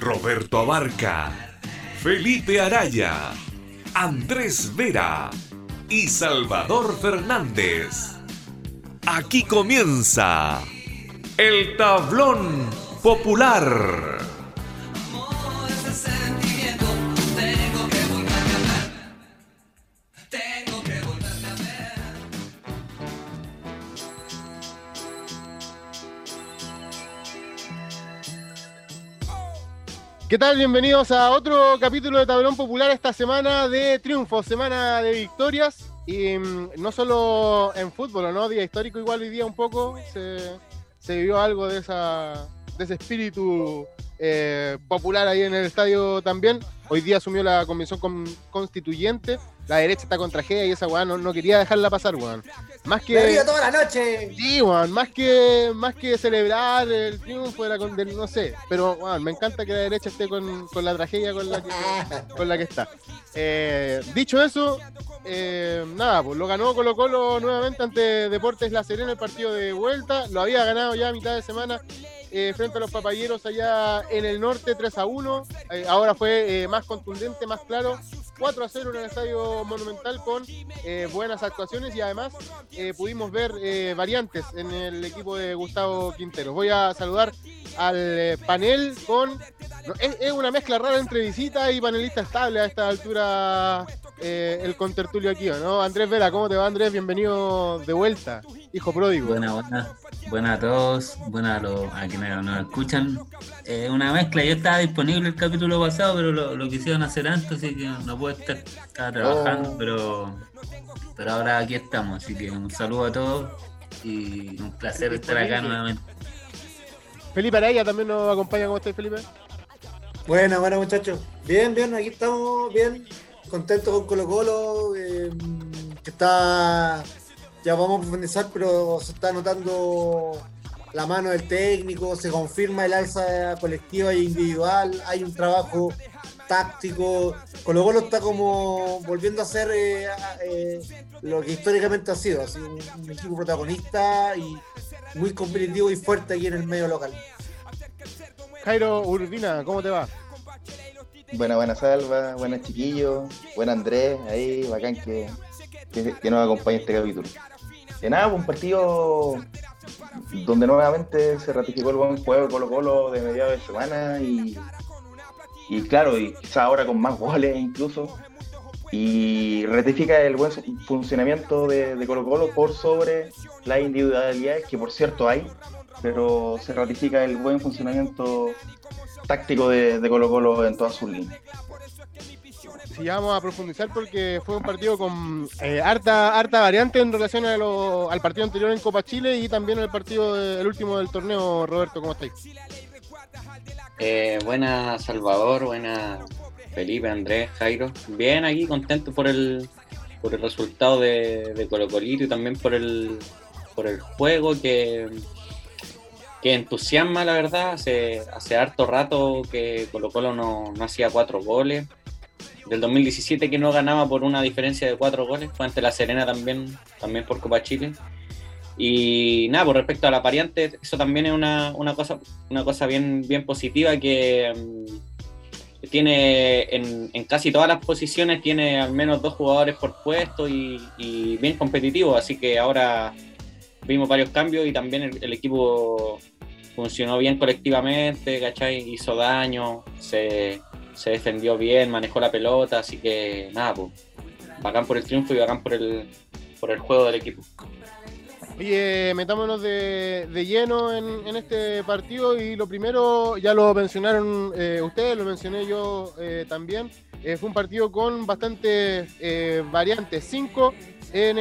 Roberto Abarca, Felipe Araya, Andrés Vera y Salvador Fernández. Aquí comienza el tablón popular. ¿Qué tal? Bienvenidos a otro capítulo de Tablón Popular esta semana de triunfos, semana de victorias. Y mm, no solo en fútbol, ¿no? Día histórico igual hoy día un poco. Se, se vivió algo de, esa, de ese espíritu eh, popular ahí en el estadio también. Hoy día asumió la convención constituyente la derecha está con tragedia y esa weá no, quería dejarla pasar, weón. Más que. toda la noche! Sí, weón. Más que, más que celebrar el triunfo de la no sé. Pero, weón, me encanta que la derecha esté con, la tragedia con la que, con la que está. Eh, dicho eso, eh, nada, pues lo ganó Colo Colo nuevamente ante Deportes La Serena el partido de vuelta. Lo había ganado ya a mitad de semana eh, frente a los papayeros allá en el norte, 3 a 1. Eh, ahora fue eh, más contundente, más claro. 4 a 0 en el estadio Monumental con buenas actuaciones y además pudimos ver variantes en el equipo de Gustavo Quintero. Voy a saludar al panel con. es, una mezcla rara entre visita y panelista estable a esta altura el contertulio aquí, ¿no? Andrés Vera, ¿cómo te va Andrés? Bienvenido de vuelta, hijo pródigo. Buena, buena. Buenas a todos, buenas a, los, a quienes nos escuchan. Eh, una mezcla, yo estaba disponible el capítulo pasado, pero lo, quisieron hacer antes, así que no puedo estar, estaba trabajando, oh. pero, pero ahora aquí estamos, así que un saludo a todos y un placer estar acá nuevamente. Felipe Araya también nos acompaña, ¿cómo estás Felipe? Buena, buena muchachos. Bien, bien, aquí estamos bien, contentos con Colo Colo, eh, que está ya vamos a profundizar, pero se está notando la mano del técnico, se confirma el alza colectiva e individual, hay un trabajo táctico, Colo Colo está como volviendo a ser eh, eh, lo que históricamente ha sido, así, un, equipo protagonista y muy competitivo y fuerte aquí en el medio local. Jairo Urbina, ¿cómo te va? Buena, buena Salva, buenas chiquillos, buen Andrés, ahí, bacán que, que, nos acompañe este capítulo. En nada, un partido donde nuevamente se ratificó el buen juego de Colo Colo de mediados de semana y, y claro, y ahora con más goles incluso, y ratifica el buen funcionamiento de, Colo Colo por sobre las individualidades que por cierto hay, pero se ratifica el buen funcionamiento táctico de, de Colo Colo en todas sus líneas sí, vamos a profundizar porque fue un partido con eh, harta, harta variante en relación al partido anterior en Copa Chile y también el partido el último del torneo. Roberto, ¿cómo estáis? Eh, buena Salvador, buena Felipe, Andrés, Jairo. Bien aquí, contento por el, por el resultado de, de Colo Colito y también por el, por el juego que, que entusiasma, la verdad. Hace, hace harto rato que Colo Colo no, no hacía cuatro goles del 2017 que no ganaba por una diferencia de cuatro goles, fue ante la Serena también, también por Copa Chile. Y nada, por respecto a la variante, eso también es una, cosa, una cosa bien, bien positiva que mm, tiene en, casi todas las posiciones, tiene al menos dos jugadores por puesto y, bien competitivo, así que ahora vimos varios cambios y también el, equipo funcionó bien colectivamente, ¿cachai? Hizo daño, se, se defendió bien, manejó la pelota, así que nada, pues, bacán por el triunfo y bacán por el, por el juego del equipo. Oye, metámonos de, lleno en, este partido y lo primero, ya lo mencionaron eh, ustedes, lo mencioné yo eh, también, eh, fue un partido con bastantes eh, variantes. Cinco en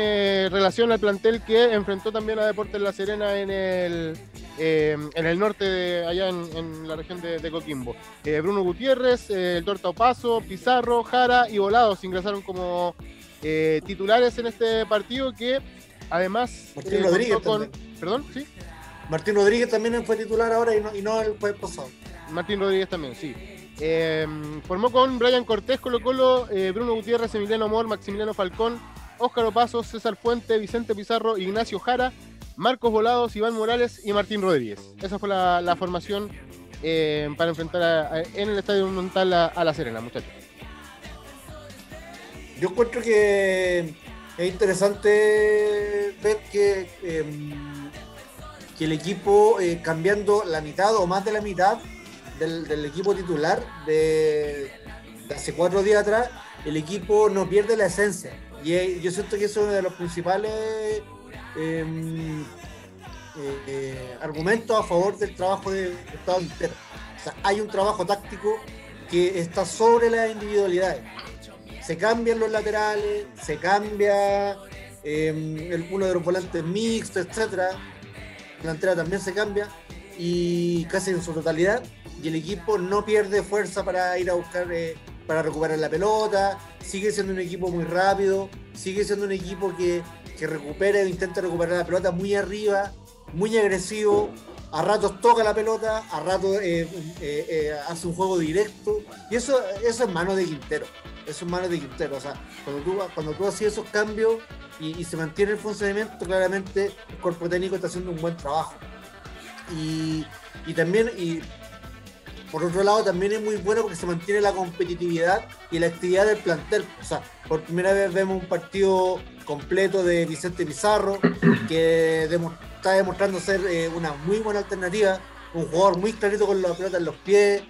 relación al plantel que enfrentó también a Deportes La Serena en el, en el norte, de, allá en, la región de, Coquimbo. Bruno Gutiérrez, el Torta Opaso, Pizarro, Jara y Volados ingresaron como titulares en este partido que además... Martín Rodríguez con, ¿Perdón? ¿Sí? Martín Rodríguez también fue titular ahora y no, y no el jueves pasado. Martín Rodríguez también, sí. Em, formó con Brian Cortés, Colo Colo, eh, Bruno Gutiérrez, Emiliano Amor, Maximiliano Falcón, Óscar Opaso, César Fuente, Vicente Pizarro, Ignacio Jara, Marcos Volados, Iván Morales y Martín Rodríguez. Esa fue la, formación em, para enfrentar en el Estadio Monumental a, La Serena, muchachos. Yo encuentro que es interesante ver que, em, el equipo eh, cambiando la mitad o más de la mitad del, equipo titular de, hace cuatro días atrás, el equipo no pierde la esencia. Y eh, yo siento que eso es uno de los principales em, eh, argumentos a favor del trabajo de Estado Quintero. Hay un trabajo táctico que está sobre las individualidades. Se cambian los laterales, se cambia eh, uno de los volantes mixtos, etcétera. La delantera también se cambia y casi en su totalidad y el equipo no pierde fuerza para ir a buscar, eh, para recuperar la pelota, sigue siendo un equipo muy rápido, sigue siendo un equipo que, que recupera e intenta recuperar la pelota muy arriba, muy agresivo, a ratos toca la pelota, a ratos eh, eh, hace un juego directo, y eso, eso es mano de Quintero, eso es mano de Quintero, o sea, cuando tú, cuando tú haces esos cambios y, se mantiene el funcionamiento, claramente el cuerpo técnico está haciendo un buen trabajo. Y, y también, por otro lado, también es muy bueno porque se mantiene la competitividad y la actividad del plantel. O sea, por primera vez vemos un partido completo de Vicente Pizarro, que está demostrando ser eh, una muy buena alternativa. Un jugador muy clarito con la pelota en los pies.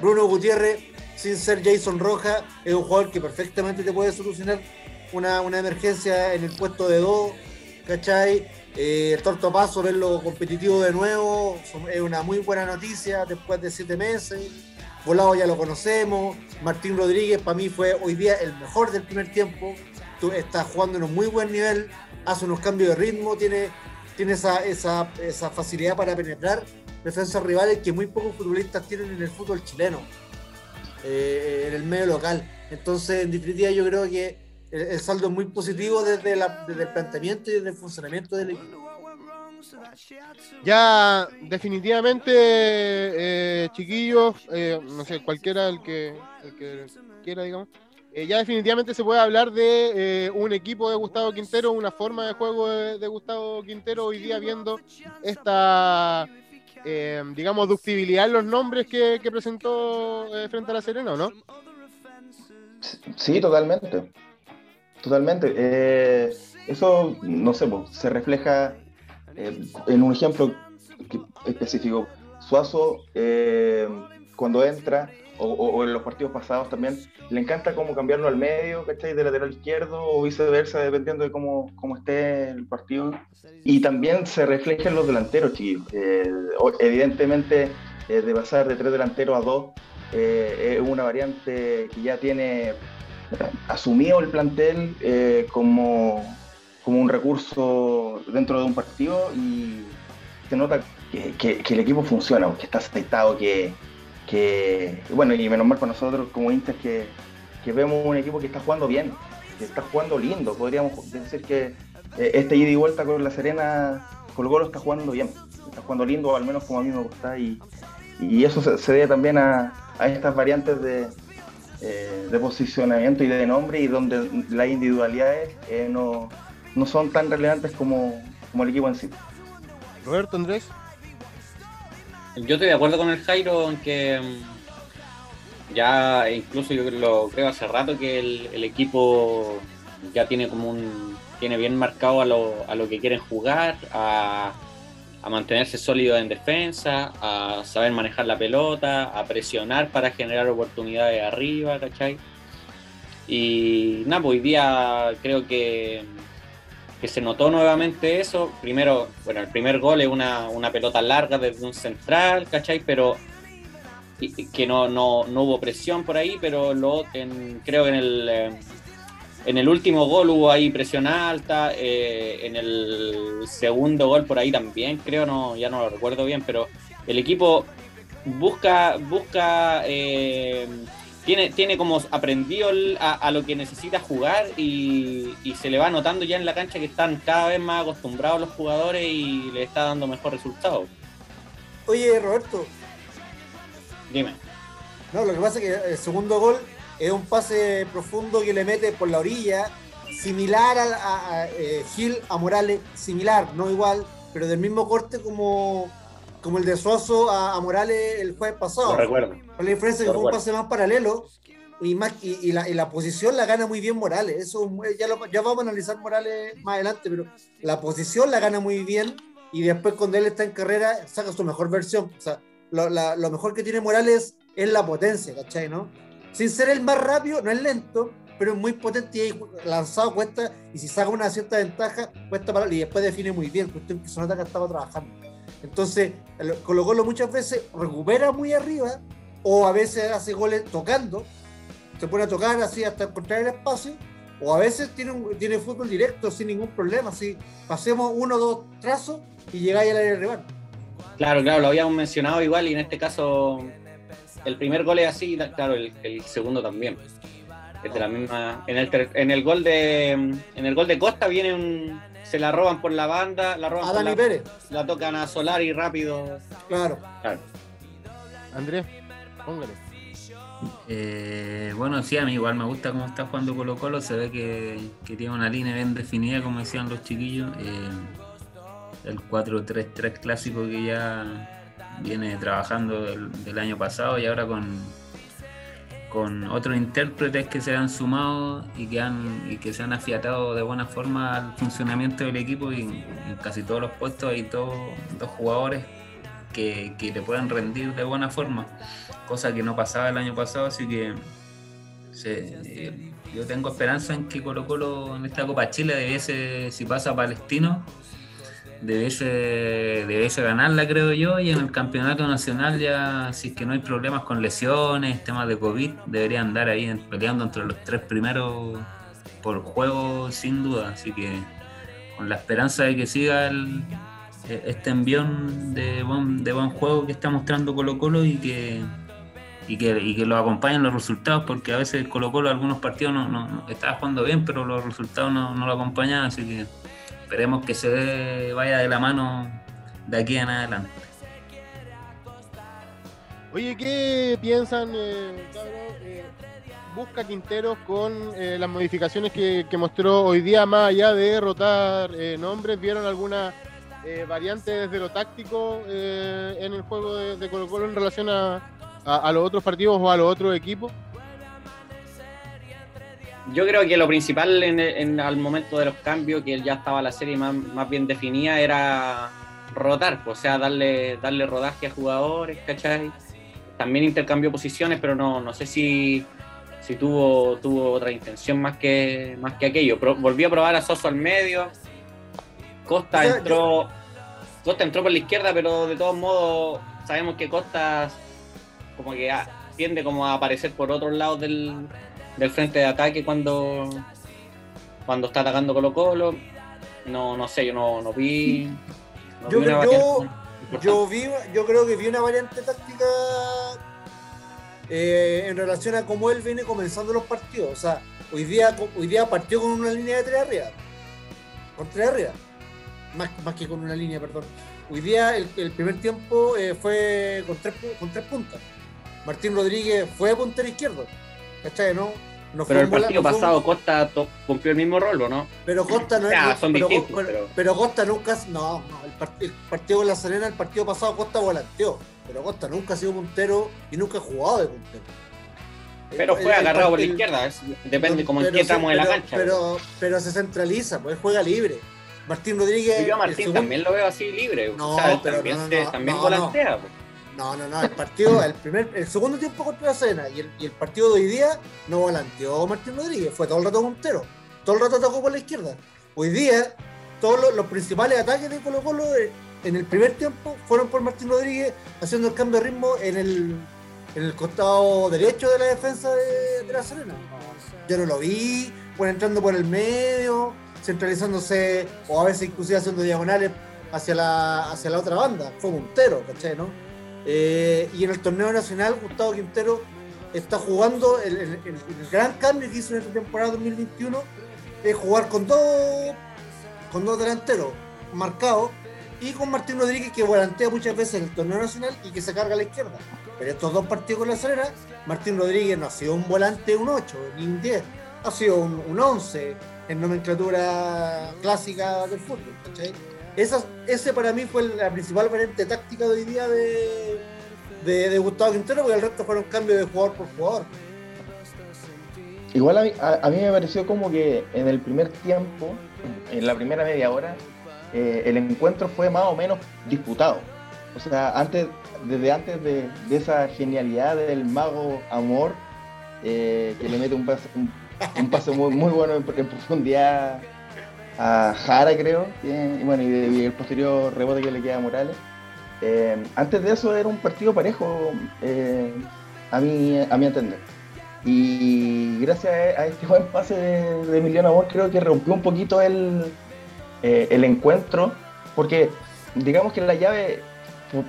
Bruno Gutiérrez, sin ser Jason Roja, es un jugador que perfectamente te puede solucionar una, una emergencia en el puesto de dos. ¿Cachai? Eh, el Torto Paso, verlo competitivo de nuevo, es una muy buena noticia después de siete meses. Volado ya lo conocemos. Martín Rodríguez para mí fue hoy día el mejor del primer tiempo. Está jugando en un muy buen nivel, hace unos cambios de ritmo, tiene, tiene esa, esa, esa facilidad para penetrar defensas rivales que muy pocos futbolistas tienen en el fútbol chileno, eh, en el medio local. Entonces, en definitiva, yo creo que el, saldo es muy positivo desde, el planteamiento y desde el funcionamiento del equipo. Ya definitivamente, eh, chiquillos, eh, no sé, cualquiera el que, quiera, digamos, eh, ya definitivamente se puede hablar de un equipo de Gustavo Quintero, una forma de juego de, Gustavo Quintero hoy día viendo esta, digamos, ductibilidad en los nombres que, que presentó frente a la Serena, ¿no? Sí, totalmente. Totalmente. Eh, eso, no sé, se refleja eh, en un ejemplo específico. Suazo, eh, cuando entra, o, en los partidos pasados también, le encanta cómo cambiarlo al medio, ¿cachai? De lateral izquierdo o viceversa, dependiendo de cómo, cómo esté el partido. Y también se refleja en los delanteros, chiquillos. evidentemente, de pasar de tres delanteros a dos, es una variante que ya tiene asumido el plantel eh, como, como un recurso dentro de un partido y se nota que, el equipo funciona, que está aceitado, que, que, bueno, y menos mal para nosotros como Inter que, que vemos un equipo que está jugando bien, que está jugando lindo, podríamos decir que eh, este ida y vuelta con la Serena, con el gol está jugando bien, está jugando lindo, al menos como a mí me gusta, y, y eso se, debe también a, a estas variantes de, eh, de posicionamiento y de nombre y donde las individualidades eh, no, no, son tan relevantes como, como, el equipo en sí. Roberto Andrés. Yo estoy de acuerdo con el Jairo en que mm, ya incluso yo lo creo hace rato que el, equipo ya tiene como un tiene bien marcado a lo, a lo que quieren jugar, a, a mantenerse sólido en defensa, a saber manejar la pelota, a presionar para generar oportunidades arriba, ¿cachai? Y nada, pues hoy día creo que, que se notó nuevamente eso. Primero, bueno, el primer gol es una, pelota larga desde un central, ¿cachai? Pero que no, no, no, hubo presión por ahí, pero lo, en, creo que en el, eh, en el último gol hubo ahí presión alta, eh, en el segundo gol por ahí también, creo, no ya no lo recuerdo bien, pero el equipo busca, busca eh, tiene, tiene como aprendido a, lo que necesita jugar y, y, se le va notando ya en la cancha que están cada vez más acostumbrados los jugadores y le está dando mejor resultado. Oye, Roberto. Dime. No, lo que pasa es que el segundo gol es un pase profundo que le mete por la orilla, similar a, eh, Gil, a Morales, similar, no igual, pero del mismo corte como, como el de Suazo a, Morales el jueves pasado. Lo recuerdo. Con la diferencia que fue un pase más paralelo y, más, y, la, y, la, posición la gana muy bien Morales. Eso ya, lo, ya vamos a analizar Morales más adelante, pero la posición la gana muy bien y después cuando él está en carrera saca su mejor versión. O sea, lo, lo mejor que tiene Morales es la potencia, ¿cachai? ¿no? Sin ser el más rápido, no es lento, pero es muy potente y lanzado cuesta, y si saca una cierta ventaja, cuesta para y después define muy bien, cuestión que Sonata que estaba trabajando. Entonces, Colo Colo muchas veces recupera muy arriba, o a veces hace goles tocando, se pone a tocar así hasta encontrar el espacio, o a veces tiene, un, tiene fútbol directo sin ningún problema, así pasemos uno o dos trazos y llegáis al área rival. Claro, claro, lo habíamos mencionado igual y en este caso el primer gol es así, claro, el, segundo también. Es de la misma. En el, en el gol de. En el gol de Costa viene un. Se la roban por la banda, la roban a Dani la, Pérez. La tocan a Solari rápido. Claro. claro. Andrés, póngale. Eh, bueno, sí, a mí igual me gusta cómo está jugando Colo Colo, se ve que, que tiene una línea bien definida, como decían los chiquillos. Eh, el 4-3-3 clásico que ya viene trabajando del, año pasado y ahora con, con otros intérpretes que se han sumado y que, han, y que se han afiatado de buena forma al funcionamiento del equipo y en casi todos los puestos hay dos, dos jugadores que, que, le puedan rendir de buena forma, cosa que no pasaba el año pasado, así que yo tengo esperanza en que Colo Colo en esta Copa Chile debiese, si pasa a Palestino, debiese, debiese ganarla, creo yo, y en el campeonato nacional ya, si es que no hay problemas con lesiones, temas de COVID, debería andar ahí peleando entre los tres primeros por juego, sin duda. Así que con la esperanza de que siga el, e, este envión de buen, de buen juego que está mostrando Colo Colo y que, y que, y que lo acompañen los resultados, porque a veces Colo Colo algunos partidos no, no, estaba jugando bien, pero los resultados no, no lo acompañan, así que esperemos que se vaya de la mano de aquí en adelante. Oye, ¿qué piensan, eh, eh busca Quinteros con eh, las modificaciones que, mostró hoy día, más allá de rotar eh, nombres? ¿Vieron alguna variante desde lo táctico en el juego de, Colo Colo en relación a, a los otros partidos o a los otros equipos? Yo creo que lo principal en, al momento de los cambios, que ya estaba la serie más, más bien definida, era rotar, pues, o sea, darle, darle rodaje a jugadores, ¿cachai? También intercambió posiciones, pero no, no sé si, si tuvo, tuvo otra intención más que, más que aquello. volvió a probar a Soso al medio. Costa entró. Costa entró por la izquierda, pero de todos modos sabemos que Costa como que tiende como a aparecer por otros lados del, del frente de ataque cuando, cuando está atacando Colo Colo. No, no sé, yo no, no vi. yo, yo, vi, yo creo que vi una variante táctica eh, en relación a cómo él viene comenzando los partidos. O sea, hoy día, hoy día partió con una línea de tres arriba. Con tres arriba. Más, más que con una línea, perdón. Hoy día el, primer tiempo eh, fue con tres, con tres puntas. Martín Rodríguez fue puntero izquierdo. ¿Cachai? ¿No? pero el partido pasado Costa cumplió el mismo rol, ¿o no? Pero Costa no es. son pero, distintos, pero, Costa nunca. No, no el, partido con la Serena, el partido pasado Costa volanteó. Pero Costa nunca ha sido puntero y nunca ha jugado de puntero. Pero fue agarrado por la izquierda, depende como en qué estamos en la cancha. Pero, pero se centraliza, pues juega libre. Martín Rodríguez. yo a Martín también lo veo así libre. No, pero también, no, también volantea. Pues. No, no, no. El partido, el primer, el segundo tiempo contra la Cena y el, partido de hoy día no volanteó Martín Rodríguez, fue todo el rato puntero. Todo el rato atacó por la izquierda. Hoy día, todos los, principales ataques de Colo Colo eh, en el primer tiempo fueron por Martín Rodríguez haciendo el cambio de ritmo en el costado derecho de la defensa de, La Serena. Yo no lo vi, pues entrando por el medio, centralizándose o a veces inclusive haciendo diagonales hacia la, hacia la otra banda. Fue Montero, ¿cachai? ¿no? Eh, y en el torneo nacional, Gustavo Quintero está jugando el, gran cambio que hizo en esta temporada 2021 es jugar con dos con dos delanteros marcados y con Martín Rodríguez que volantea muchas veces en el torneo nacional y que se carga a la izquierda. Pero estos dos partidos con la Serena, Martín Rodríguez no ha sido un volante un 8 ni un 10, ha sido un, un 11 en nomenclatura clásica del fútbol. Esa, ese para mí fue la principal variante táctica de hoy día de, de, Gustavo Quintero, porque el resto fueron cambios de jugador por jugador. Igual a mí, a, mí, me pareció como que en el primer tiempo, en la primera media hora, eh, el encuentro fue más o menos disputado. O sea, antes, desde antes de, esa genialidad del mago Amor, eh, que le mete un pase, un, pase muy, muy bueno en, profundidad a Jara, creo, y, bueno, y, el posterior rebote que le queda a Morales. Eh, antes de eso era un partido parejo, a, mí, a mi entender. Y gracias a este buen pase de, Emiliano Amor, creo que rompió un poquito el, eh, el encuentro, porque digamos que la llave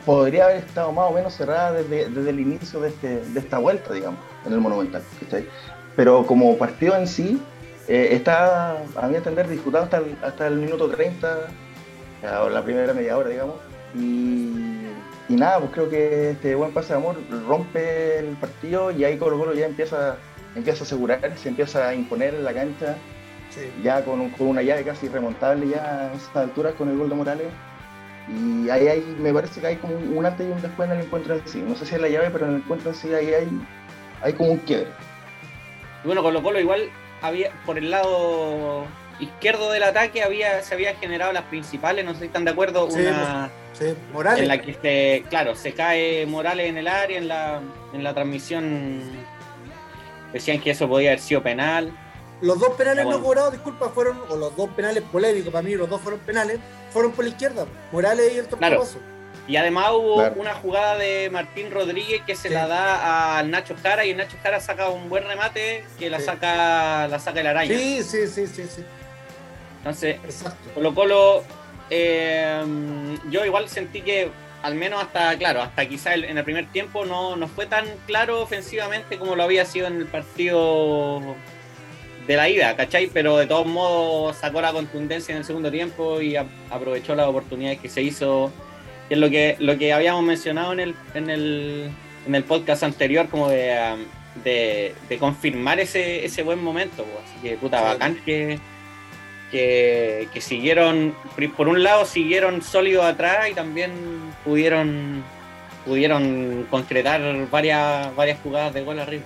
podría haber estado más o menos cerrada desde, el inicio de, este, de esta vuelta, digamos, en el Monumental. Pero como partido en sí, eh, está, a mi entender, disputado hasta el, hasta el minuto 30, o la primera media hora, digamos. Y y nada, pues creo que este buen pase de amor rompe el partido y ahí Colo Colo ya empieza, empieza a asegurar, se empieza a imponer en la cancha, ya con, con, una llave casi remontable ya a estas alturas con el gol de Morales. Y ahí, ahí me parece que hay como un antes y un después en el encuentro en sí. No sé si es la llave, pero en el encuentro en sí ahí hay, hay como un quiebre. Y bueno, Colo Colo igual había por el lado izquierdo del ataque había, se había generado las principales, no sé si están de acuerdo, una Morales. En la que se, claro, se cae Morales en el área, en la, en la transmisión decían que eso podía haber sido penal. Los dos penales no cobrados, disculpa, fueron, o los dos penales polémicos, para mí los dos fueron penales, fueron por la izquierda, Morales y el claro. Y además hubo una jugada de Martín Rodríguez que se la da al Nacho Jara y el Nacho Jara saca un buen remate que la saca la saca el araña. Sí, sí, sí, sí, sí. Entonces, Colo Colo eh, yo igual sentí que, al menos hasta, claro, hasta quizá en el primer tiempo no, no fue tan claro ofensivamente como lo había sido en el partido de la ida, ¿cachai? Pero de todos modos sacó la contundencia en el segundo tiempo y aprovechó las oportunidades que se hizo, que es lo que, lo que habíamos mencionado en el, en el, en el podcast anterior, como de, um, de, confirmar ese, ese buen momento. Pues. Así que puta, bacán que que, siguieron, por un lado siguieron sólidos atrás y también pudieron, pudieron concretar varias, varias jugadas de gol arriba.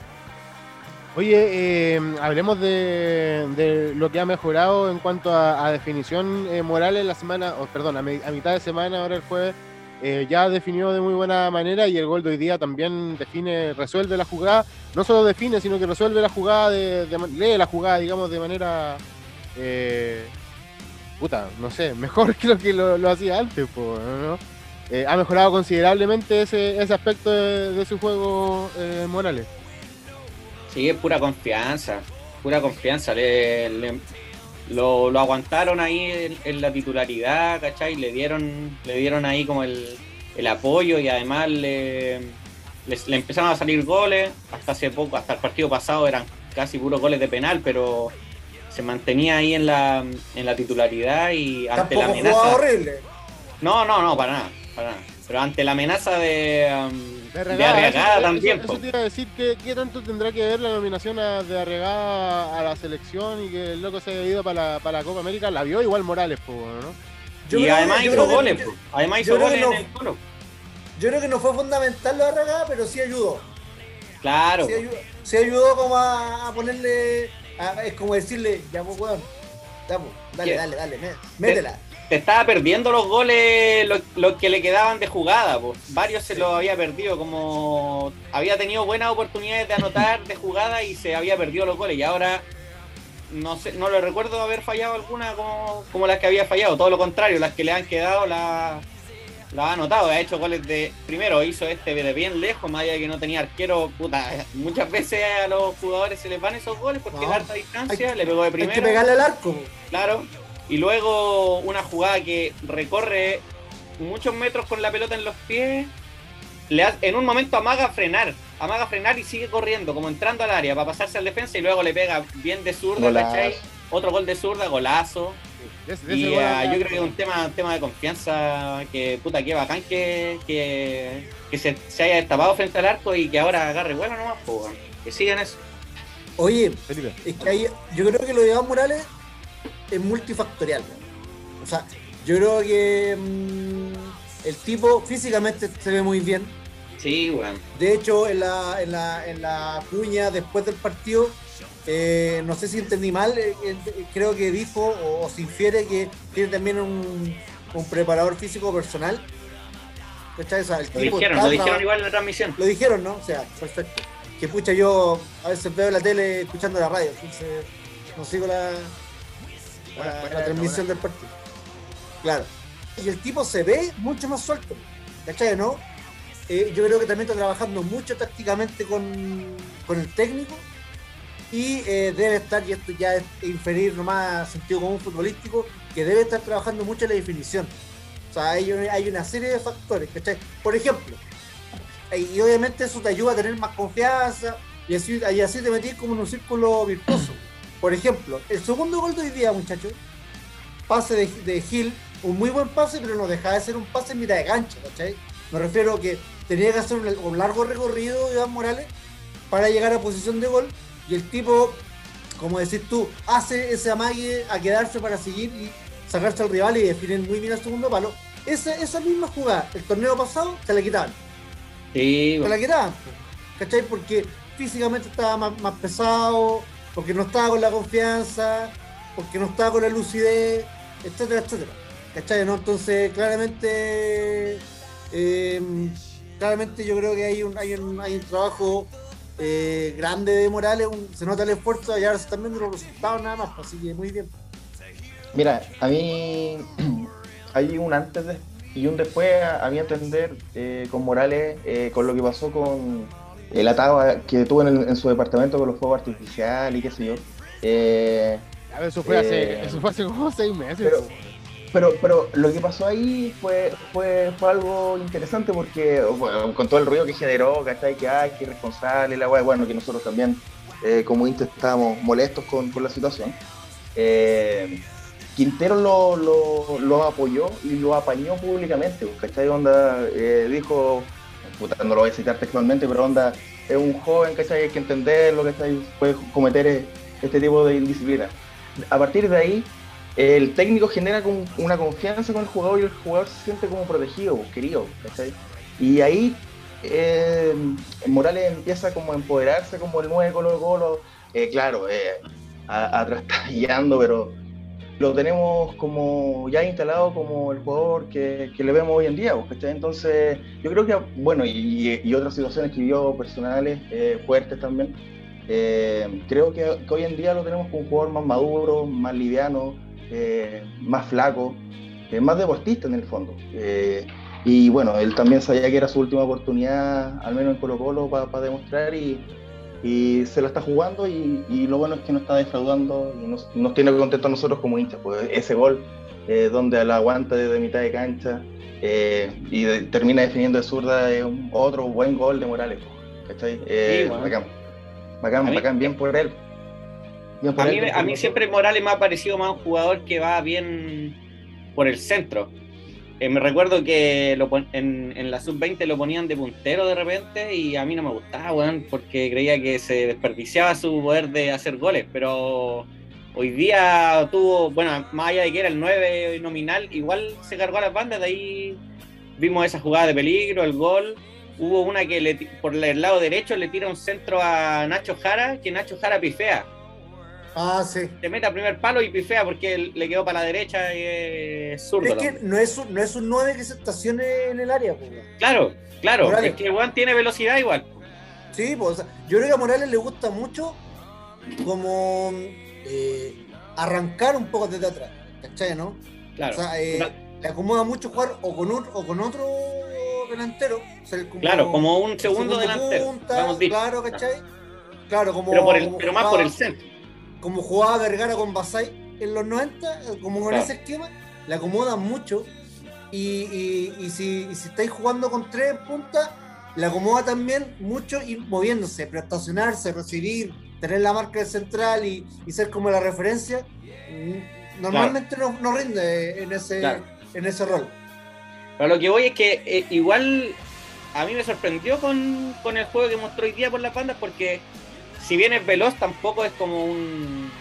Oye, eh, hablemos de, lo que ha mejorado en cuanto a, definición eh, moral en la semana, o perdón, a, mitad de semana, ahora el jueves, eh, ya definió de muy buena manera y el gol de hoy día también define, resuelve la jugada, no solo define, sino que resuelve la jugada, de, lee la jugada, digamos, de manera eh, puta, no sé, mejor que lo que lo, hacía antes, eh, ha mejorado considerablemente ese, ese aspecto de, su juego eh, Morales. Sí, es pura confianza, pura confianza. Lo, aguantaron ahí en, la titularidad, ¿cachai? Le dieron, le dieron ahí como el, apoyo y además le, le empezaron a salir goles. Hasta hace poco, hasta el partido pasado eran casi puros goles de penal, pero se mantenía ahí en la, en la titularidad y ante la amenaza. horrible. No, no, no, para nada, para nada. Pero ante la amenaza de, um, de, Arriagada también. Eso, te iba a decir que qué tanto tendrá que ver la nominación de Arriagada a la selección y que el loco se haya ido para la, para la Copa América. La vio igual Morales, pues, ¿no? y además hizo goles, además hizo goles en el colo. Yo creo que no fue fundamental lo de Arriagada, pero sí ayudó. Claro. Sí ayudó, como a ponerle es como decirle, ya pues, weón, ya pues, dale, dale, dale, métela. Te, estaba perdiendo los goles, los, que le quedaban de jugada, pues. Varios se los había perdido, como había tenido buenas oportunidades de anotar de jugada y se había perdido los goles. Y ahora no sé, no le recuerdo haber fallado alguna como, como las que había fallado, todo lo contrario, las que le han quedado la, lo ha anotado, ha hecho goles de. Primero hizo este de bien lejos, más allá de que no tenía arquero. Puta, muchas veces a los jugadores se les van esos goles porque No, es harta distancia, hay- le pegó de Hay primero. que pegarle al arco. Claro. Y luego una jugada que recorre muchos metros con la pelota en los pies. Le ha- en un momento amaga a frenar. Amaga a frenar y sigue corriendo, como entrando al área para pasarse al defensa y luego le pega bien de zurda. Otro gol de zurda, golazo. Ese- ese Y gol ah, yo creo que es un tema, un tema de confianza que puta que bacán que, que, que se, se haya destapado frente al arco y que ahora agarre bueno nomás, pues, que sigan eso. Oye, Felipe. es que ahí, yo creo que lo de Iván Morales es multifactorial. ¿no? O sea, yo creo que mm, el tipo físicamente se ve muy bien. Sí, weón. De hecho, en la, en la, en la cuña después del partido, eh, no sé si entendí mal, eh, eh, creo que dijo o, o se infiere que tiene también un, un preparador físico personal. O sea, el Lo tipo dijeron, lo igual en la transmisión. Lo dijeron, ¿no? O sea, perfecto. Que pucha, yo a veces veo la tele escuchando la radio, entonces no sigo la, la, Buena- la buena- transmisión del partido. Claro. Y el tipo se ve mucho más suelto. ¿Cachai? ¿No? Eh, yo creo que también está trabajando mucho tácticamente con, con el técnico y eh, debe estar, y esto ya es inferir nomás sentido común futbolístico, que debe estar trabajando mucho en la definición. O sea, hay, una- hay una serie de factores, ¿cachai? Por ejemplo, y obviamente eso te ayuda a tener más confianza y así, y así te metís como en un círculo virtuoso. Por ejemplo, el segundo gol de hoy día, muchachos, pase de, de Gil, un muy buen pase, pero no dejaba de ser un pase en mitad de cancha, ¿cachai? Me refiero a que tenía que hacer un, un largo recorrido Iván Morales para llegar a posición de gol y el tipo, como decís tú, hace ese amague a quedarse para seguir y sacarse al rival y definir muy bien el segundo palo. Esa, esa misma jugada, el torneo pasado, se la quitaban. Sí, Se la quitaban, ¿cachai? Porque físicamente estaba más, más pesado, porque no estaba con la confianza, porque no estaba con la lucidez, etcétera, etcétera. ¿Cachai? Entonces, claramente, eh, claramente yo creo que hay un, hay un, hay un trabajo eh, grande de Morales, se nota el esfuerzo y ahora se están viendo los resultados nada más, así que muy bien. Mira, a mí hay un antes y un después, a, a mi entender, eh, con Morales, eh, con lo que pasó con el atado que tuvo en, el- en su departamento con los fuegos artificiales y qué sé yo. Eh, A ver, eso fue, hace, Eh, eso fue hace como seis meses. pero- pero, pero lo que pasó ahí fue, fue, fue algo interesante porque, bueno, con todo el ruido que generó, ¿cachai? Que hay, que irresponsable, la weá, bueno, que nosotros también, eh, como Inter, estábamos molestos con, con la situación. Eh, Quintero lo, lo, lo apoyó y lo apañó públicamente, ¿cachai? Onda, eh, dijo, puta, no lo voy a citar textualmente, pero onda, es un joven, ¿cachai? Hay que entenderlo, ¿cachai? Puede cometer eh, este tipo de indisciplina. A partir de ahí, el técnico genera como una confianza con el jugador y el jugador se siente como protegido, pues, querido. Y ahí eh, Morales empieza como a empoderarse como el 9 Colo Colo, eh, claro, eh, a- atrastabillando, pero lo tenemos como ya instalado como el jugador que, que le vemos hoy en día, pues. Entonces, yo creo que, bueno, y, otras situaciones que vio personales eh, fuertes también, eh, creo que, hoy en día lo tenemos como un jugador más maduro, más liviano, eh, más flaco, más deportista en el fondo. Y bueno, él también sabía que era su última oportunidad, al menos en Colo Colo, para demostrar y, y se la está jugando y, y lo bueno es que no está defraudando y nos, nos tiene contentos a nosotros como hinchas. Pues ese gol eh, donde la aguanta desde mitad de cancha eh, y de- termina definiendo de zurda es un- otro buen gol de Morales. pues, ¿cachai? Eh, Sí, bueno. Bacán, bacán, mí- bacán, bien por él. Bien por A él, mí, a mí siempre Morales me ha parecido más un jugador que va bien por el centro. Eh, me recuerdo que en, la sub-20 lo ponían de puntero de repente y a mí no me gustaba, weón, porque creía que se desperdiciaba su poder de hacer goles, pero hoy día tuvo, bueno, más allá de que era el 9 nominal, igual se cargó a las bandas, de ahí vimos esa jugada de peligro, el gol. Hubo una que por el lado derecho le tira un centro a Nacho Jara, que Nacho Jara pifea Ah, sí. te mete a primer palo y pifea porque le quedó para la derecha y es zurdo. Que no es, un, no es un 9 que se estacione en el área, pues. Claro, claro, Morales. es que Juan tiene velocidad igual. Sí, pues, yo creo que a Morales le gusta mucho como eh, arrancar un poco desde atrás, ¿cachai, no? Claro. O sea, eh, le acomoda mucho jugar o con un, o con otro delantero. o sea, como- Claro, como un segundo, delantero. punta, claro, ¿cachai? Claro, como, Pero, por el, como pero más por el centro. Como jugaba Vergara con Basay en los 90, como con Claro. ese esquema, le acomodan mucho. Y, y- y si, y si estáis jugando con tres puntas, le acomoda también mucho ir moviéndose, pero estacionarse, recibir, tener la marca del central y, y ser como la referencia. mm, Normalmente no, no rinde en ese, Claro. en ese rol. Pero lo que voy es que eh, igual a mí me sorprendió con, con el juego que mostró hoy día por las bandas porque si bien es veloz tampoco es como un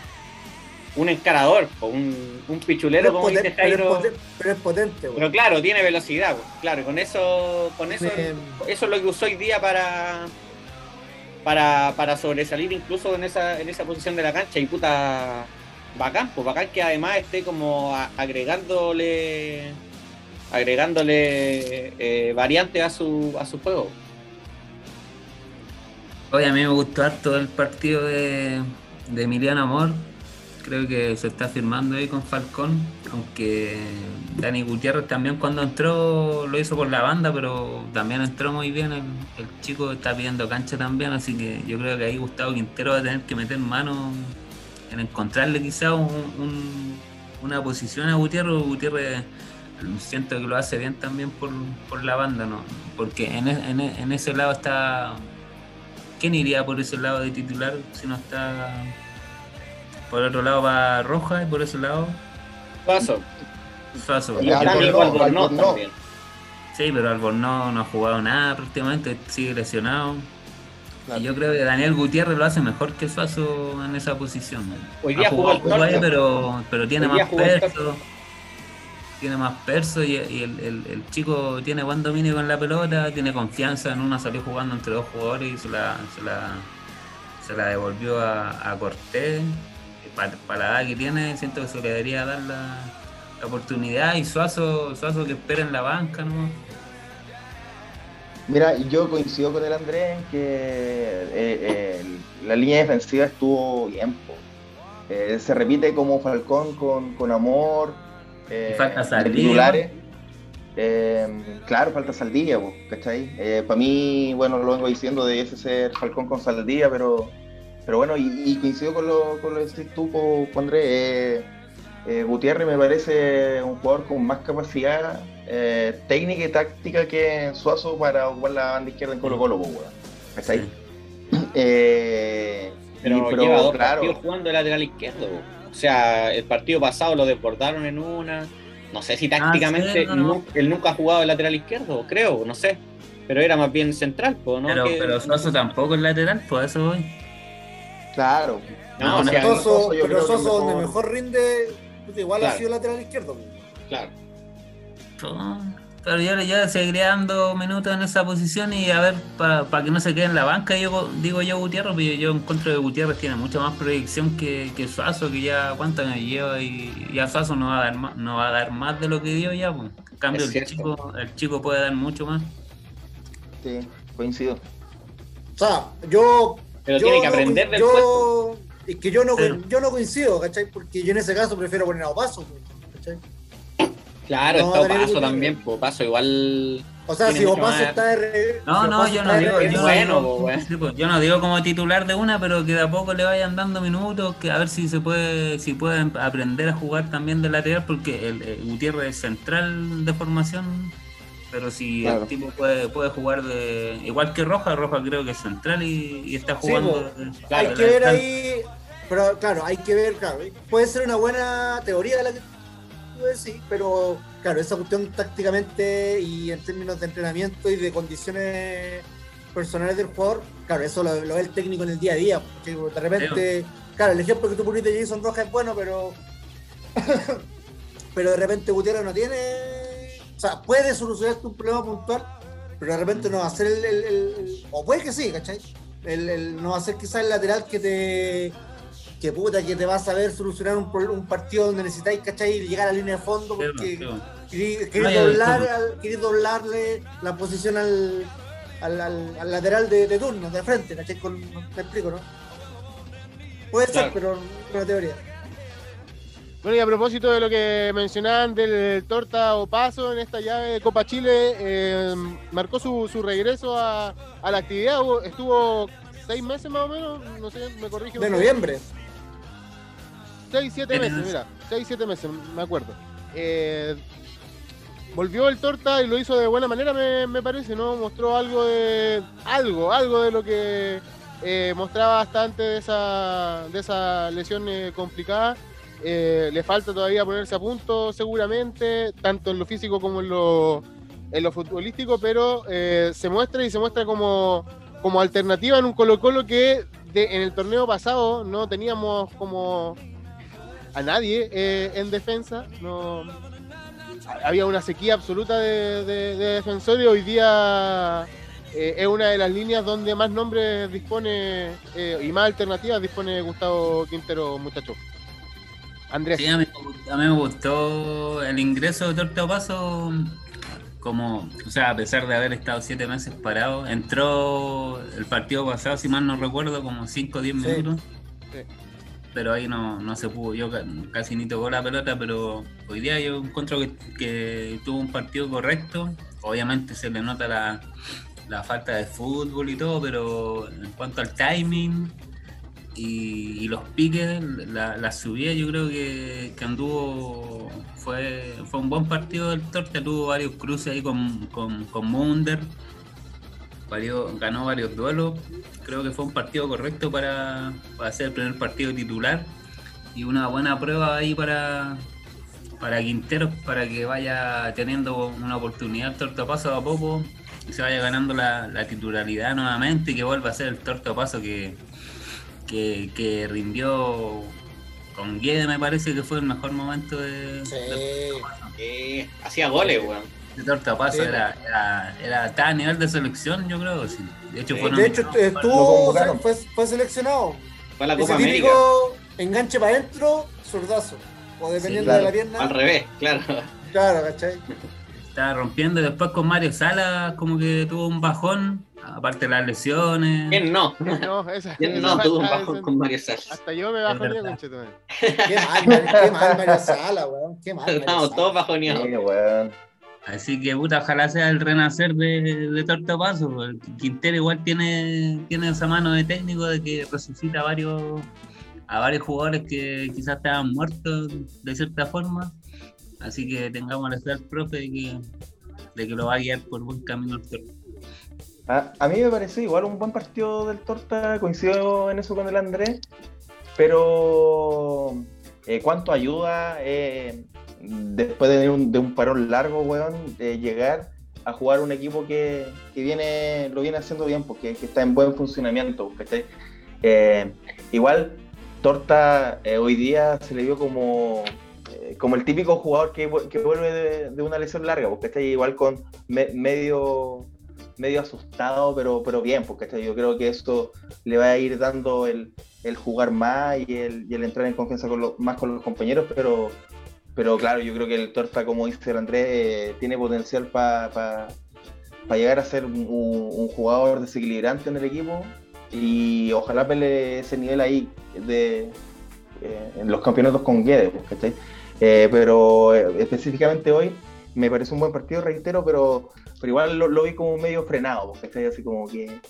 un encarador o un, un pichulero como dice poten- pero es pero potente. Pero claro, tiene velocidad, claro, con eso, con eso, eso es lo que usó hoy día para, para, para sobresalir incluso en esa, en esa posición de la cancha y puta bacán, pues bacán que además esté como a- agregándole agregándole eh, variantes a su, a su juego. Oye, a mí me gustó harto el partido de, Emiliano Amor. Creo que se está firmando ahí con Falcón. Aunque Dani Gutiérrez también cuando entró lo hizo por la banda, pero también entró muy bien. El, chico está pidiendo cancha también, así que yo creo que ahí Gustavo Quintero va a tener que meter mano en encontrarle quizá un- un- una posición a Gutiérrez. Gutiérrez siento que lo hace bien también por, por la banda, ¿no? Porque en, e- e- en ese lado está ¿Quién iría por ese lado de titular si no está por otro lado va Roja y por ese lado Paso. Suazo? Y Ya, está Albornoz, también. Sí, pero Albornoz no ha jugado nada prácticamente, sigue lesionado. Claro. Y yo creo que Daniel Gutiérrez lo hace mejor que Suazo en esa posición. Hoy día ha jugó jugado el poco ahí, pero, pero tiene Hoy más jugó el perso. Tiene más perso y, el, chico tiene buen dominio con la pelota, tiene confianza en una, salió jugando entre dos jugadores y se la, devolvió a, a Cortés. Para la edad que tiene, siento que se le debería dar la, oportunidad y Suazo, Suazo que espera en la banca, ¿no? Mira, yo coincido con el Andrés en que eh, eh, la línea defensiva estuvo bien. Eh, se repite como Falcón con Amor. Eh, Y falta Saldivia. Eh, claro, falta Saldivia, po, ¿cachai? Para mí, bueno, lo vengo diciendo, debiese ser Falcón con Saldivia, pero, pero bueno, y, y coincido con lo, con lo que decís tú, po, Andrés. eh, eh, Gutiérrez me parece un jugador con más capacidad eh, técnica y táctica que Suazo para ocupar la banda izquierda en Colo Colo, po, weón. ¿Cachai? Eh, Pero, y- pero, lleva dos claro, partidos jugando de lateral izquierdo. O sea, el partido pasado lo desbordaron en una. No sé si tácticamente sí, no, no. nu- él nunca ha jugado de lateral izquierdo, creo, no sé. Pero era más bien central, ¿no? Pero, Que- pero Suazo tampoco es lateral, pues a eso voy. claro. No, o sea, Soso, Soso yo pero Soso donde mejor- mejor rinde, igual Claro. ha sido lateral izquierdo. claro. Pero yo, yo seguiría dando minutos en esa posición y a ver, para que no se quede en la banca, yo digo yo Gutiérrez, pero yo encuentro que Gutiérrez tiene mucha más proyección que, que Suazo, que ya cuánto me lleva y ya Suazo no va a dar más, no va a dar más de lo que dio ya, pues. En cambio el chico, el chico puede dar mucho más. Sí, coincido. O sea, yo. Pero yo tiene que aprender del yo, puesto. Es que yo no, Sí. yo no coincido, ¿cachai? Porque yo en ese caso prefiero poner a Opaso, ¿cachai? Claro, No, está Daniel paso Gutiérrez. también, pues paso igual. O sea, si Opaso más- está de No, si no, Opaso yo no digo, yo, bueno, no sí, pues, yo no digo como titular de una, pero que de a poco le vayan dando minutos, que a ver si se puede, si pueden aprender a jugar también de lateral, porque el, el Gutiérrez es central de formación, pero si Claro. el tipo puede, puede jugar de igual que Roja, Roja creo que es central y, y está Sí, jugando. de- hay de que ver ahí, pero claro, hay que ver, claro, puede ser una buena teoría de la tú decís, pero claro, esa cuestión tácticamente y en términos de entrenamiento y de condiciones personales del jugador, claro, eso lo, lo ve el técnico en el día a día, porque de repente, claro, el ejemplo que tú pusiste de Jason Rojas es bueno, pero pero de repente Gutiérrez no tiene, o sea, puede solucionarte un problema puntual, pero de repente no va a ser el, el- el- o puede que sí, ¿cachai? El, el- no va a ser quizás el lateral que te que puta que te vas a ver solucionar un, un partido donde necesitáis, ¿cachai? Llegar a la línea de fondo porque querés, doblar, al, doblarle la posición al, al, al lateral de, turno, de frente, ¿cachai? Con, te explico, ¿no? Puede ser, pero no la teoría. Bueno, y a propósito de lo que mencionaban del torta o paso en esta llave de Copa Chile, em, marcó su, su regreso a, la actividad, estuvo seis meses más o menos, no sé, me corrige. De noviembre. 6, 7 meses, mira. 6, 7 meses, me acuerdo. Eh, volvió el torta y lo hizo de buena manera, me, parece, ¿no? Mostró algo de. algo, algo de lo que eh, mostraba hasta antes de esa, de esa lesión eh, complicada. Eh, le falta todavía ponerse a punto, seguramente, tanto en lo físico como en lo, en lo futbolístico, pero se muestra y se muestra como, como alternativa en un Colo-Colo que de, en el torneo pasado no teníamos como a nadie eh, en defensa. No, había una sequía absoluta de, de, de defensores. Hoy día eh, es una de las líneas donde más nombres dispone eh, y más alternativas dispone Gustavo Quintero, muchacho. Andrés. Sí, a mí, me gustó- a mí me gustó el ingreso de Torta Paso, como, o sea, a pesar de haber estado siete meses parado, entró el partido pasado, si mal no recuerdo, como 5 o 10 Sí. minutos. Sí. Pero ahí no, no se pudo, yo ca- casi ni tocó la pelota, pero hoy día yo encuentro que, tuvo un partido correcto. Obviamente se le nota la, la falta de fútbol y todo, pero en cuanto al timing, y, los piques, la, la subida yo creo que, que anduvo, fue, fue un buen partido del Torta, tuvo varios cruces ahí con, con, con Munder, varios- ganó varios duelos, creo que fue un partido correcto para, para hacer el primer partido titular y una buena prueba ahí para, para Quinteros para que vaya teniendo una oportunidad el Torta Paso a poco y se vaya ganando la, la titularidad nuevamente y que vuelva a ser el Torta Paso que, que, que rindió con Guede, me parece que fue el mejor momento de, Sí. de, Eh, hacía goles, weón. De Torta Paso. Sí. Era, era, era, estaba a nivel de selección, yo creo. Sí. De hecho, Sí. fueron De hecho, no, estuvo, fue, fue seleccionado. Fue la Ese Copa América. típico enganche para adentro, zurdazo. O dependiendo Sí, de la pierna. Al revés, claro. Claro, ¿cachai? estaba rompiendo. Después con Mario Sala, como que tuvo un bajón. Aparte de las lesiones. ¿Quién no? No, esa, ¿Quién esa no tuvo un bajón con Mario Salas? Hasta yo me bajo verdad. conchetumare. Qué mal, Mario- qué mal Mario Sala, weón. Qué mal. Estamos Sala. todos bajoneados. Sí, weón. Así que puta, ojalá sea el renacer de, de Paso. porque Quintero igual tiene, tiene esa mano de técnico de que resucita a varios, a varios jugadores que quizás estaban muertos de cierta forma. Así que tengamos la fe al profe de que, de que lo va a guiar por buen camino el Torta. A, a mí me pareció igual un buen partido del Torta, coincido en eso con el Andrés, pero eh, cuánto ayuda eh, después de un, de un parón largo, weón, de llegar a jugar un equipo que, que viene lo viene haciendo bien, porque que está en buen funcionamiento. Eh, igual, Torta eh, hoy día se le vio como, eh, como el típico jugador que, que vuelve de, una lesión larga, porque está igual con me- medio medio asustado, pero, pero bien, porque yo creo que esto le va a ir dando el, el jugar más y el, y el entrar en confianza más con los compañeros, pero, pero claro, yo creo que el Torta, como dice el Andrés, eh, tiene potencial para llegar a ser un, un- jugador desequilibrante en el equipo y ojalá pele ese nivel ahí de, eh, en los campeonatos con Guedes, pues, ¿cachai? Eh, pero eh, específicamente hoy me parece un buen partido, reitero, pero, pero igual lo, lo vi como medio frenado, porque está así como que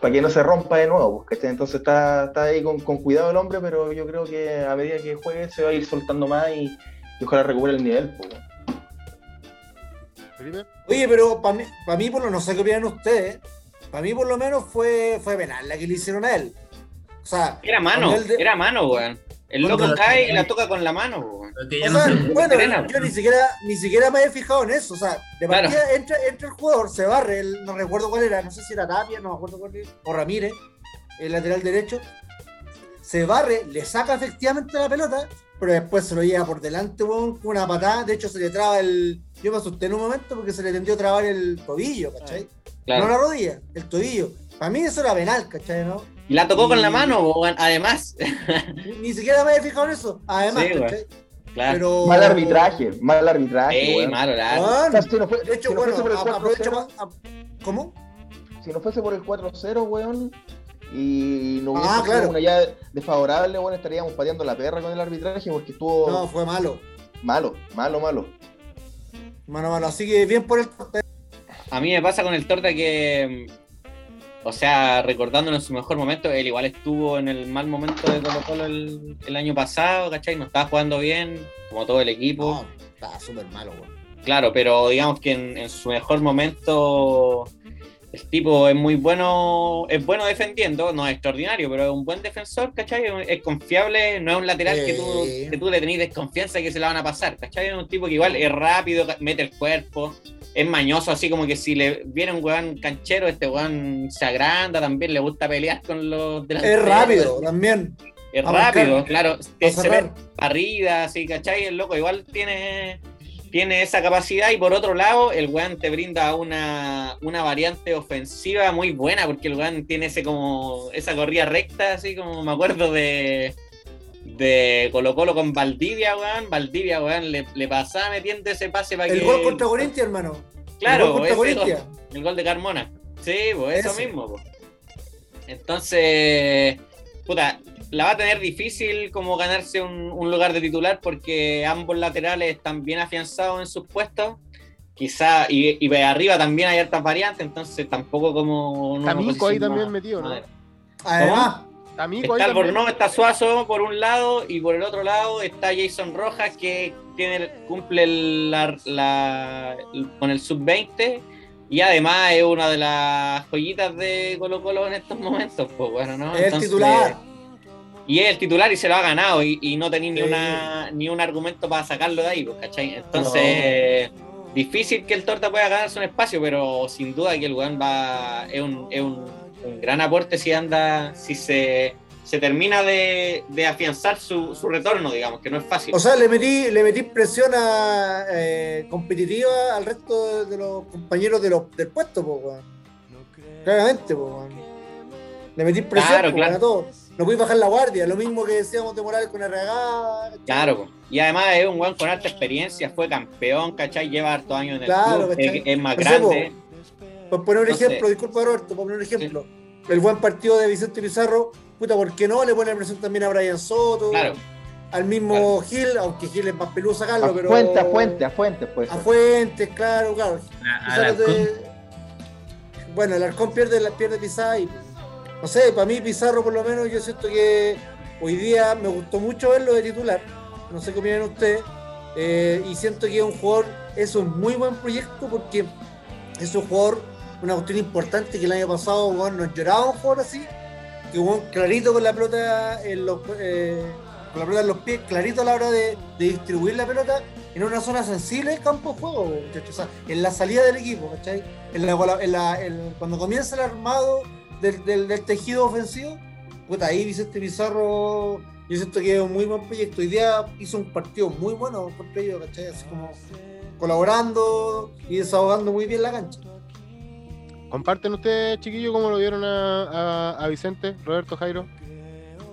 para que no se rompa de nuevo, porque entonces está, está ahí con, con cuidado el hombre, pero yo creo que a medida que juegue se va a ir soltando más y, y ojalá recupere el nivel. pues. Felipe. Oye, pero para mí, pa' mí, por lo no sé qué opinan ustedes, para mí por lo menos fue, fue penal la que le hicieron a él. O sea, Era mano, de- era mano, weón. El loco el- cae y la toca con la mano, o sea, bueno, Serena, yo ni siquiera, ni siquiera me he fijado en eso. O sea, de Claro. partida entra, entra el jugador, se barre, el- no recuerdo cuál era, no sé si era Tapia, no me acuerdo cuál era, o Ramírez, el lateral derecho. Se barre, le saca efectivamente la pelota, pero después se lo lleva por delante, con una patada. De hecho, se le traba el. Yo me asusté en un momento porque se le tendió a trabar el tobillo, ¿cachai? Claro. No la rodilla, el tobillo. Para mí eso era penal, ¿cachai? ¿no? Y la tocó con la mano, weón. Además. Ni, siquiera me he fijado en eso. Además, Sí. Claro. Pero... Mal arbitraje, mal arbitraje. Eh, weón. malo, la- Weón, O sea, si no fue- de hecho, si no bueno, fuese por el a- 4-0, aprovecho pa- a- ¿Cómo? si no fuese por el 4-0, weón, y no hubiese Ah, sido claro. una ya desfavorable, bueno, estaríamos pateando la perra con el arbitraje porque estuvo No, fue malo. malo, malo, malo. Mano, malo. Así que bien por el A mí me pasa con el Torta que, o sea, recordándolo en su mejor momento, él igual estuvo en el mal momento de Colo Colo el, el año pasado, ¿cachai? No estaba jugando bien, como todo el equipo. No, estaba súper malo, weón. Claro, pero digamos que en, en su mejor momento el tipo es muy bueno, es bueno defendiendo, no es extraordinario, pero es un buen defensor, ¿cachai? Es confiable, no es un lateral que, tú, que tú le tenés desconfianza que se la van a pasar, ¿cachai? Es un tipo que igual es rápido, mete el cuerpo, es mañoso, así como que si le viene un weón canchero, este weón se agranda, también le gusta pelear con los Es delanteros. rápido también. Es a rápido, claro. Se ve arriba, así, ¿cachai? El loco igual tiene, tiene esa capacidad y por otro lado, el weón te brinda una, una variante ofensiva muy buena porque el weón tiene ese como esa corrida recta, así como me acuerdo de de Colo Colo con Valdivia, weón. Valdivia, weón, le, le pasaba metiendo ese pase para El que... gol contra Corinthians, hermano. Claro, el gol contra gol. El gol de Carmona. Sí, pues eso mismo. pues. Entonces, puta, la va a tener difícil como ganarse un, un lugar de titular porque ambos laterales están bien afianzados en sus puestos. Quizá, y, arriba también hay hartas variantes, entonces tampoco como... Tamico ahí también más- metido, ¿no? Además, Ahí Está. Albornoz, está Suazo por un lado y por el otro lado está Jason Rojas que tiene, cumple la, con el sub-20 y además es una de las joyitas de Colo Colo en estos momentos. Pues bueno, ¿no? es el titular. Y es el titular y se lo ha ganado y, y no tenía ni, una, ni un argumento para sacarlo de ahí, pues, ¿cachai? Entonces, difícil que el Torta pueda ganarse un espacio, pero sin duda que el weón va, es un, es un, un gran aporte si anda, si se, se termina de, de afianzar su, su retorno, digamos, que no es fácil. O sea, le metí, le metí presión a, eh, competitiva al resto de, de los compañeros de los, del puesto, po. Claramente, po. Le metí presión Claro, claro. a todos. No pude bajar la guardia, lo mismo que decíamos de Morales con RH. Claro, y además es un weón con alta experiencia, fue campeón, ¿cachai? Lleva hartos años en el Claro, club, es, es más sé, Por poner un No sé. ejemplo, disculpa Roberto, por poner un ejemplo. El buen partido de Vicente Pizarro, puta, ¿por qué no? Le pone presión también a Brian Soto, Claro, al mismo Gil, aunque Gil es más peludo sacarlo, A pero. fuente, a fuente, a fuente, pues. A Fuentes, claro, claro. A- de- Bueno, el Arcón pierde, la- pierde Pizarro y no sé, para mí Pizarro por lo menos yo siento que hoy día me gustó mucho verlo de titular, no sé qué opinan ustedes, eh, y siento que es un jugador, es un muy buen proyecto porque es un jugador, una cuestión importante que el año pasado weón, nos lloraba un jugador así, que weón, clarito con la pelota en los eh, con la pelota en los pies, clarito a la hora de, distribuir la pelota en una zona sensible del campo de juego, muchachos. En la salida del equipo, ¿cachai? Cuando comienza el armado del, tejido ofensivo, puta, ahí Vicente Pizarro, yo siento que es un muy buen proyecto. Hoy día hizo un partido muy bueno contra ellos, ¿cachai? Así como colaborando y desahogando muy bien la cancha. ¿Comparten ustedes, chiquillos, cómo lo vieron a, a- Vicente, Roberto, Jairo?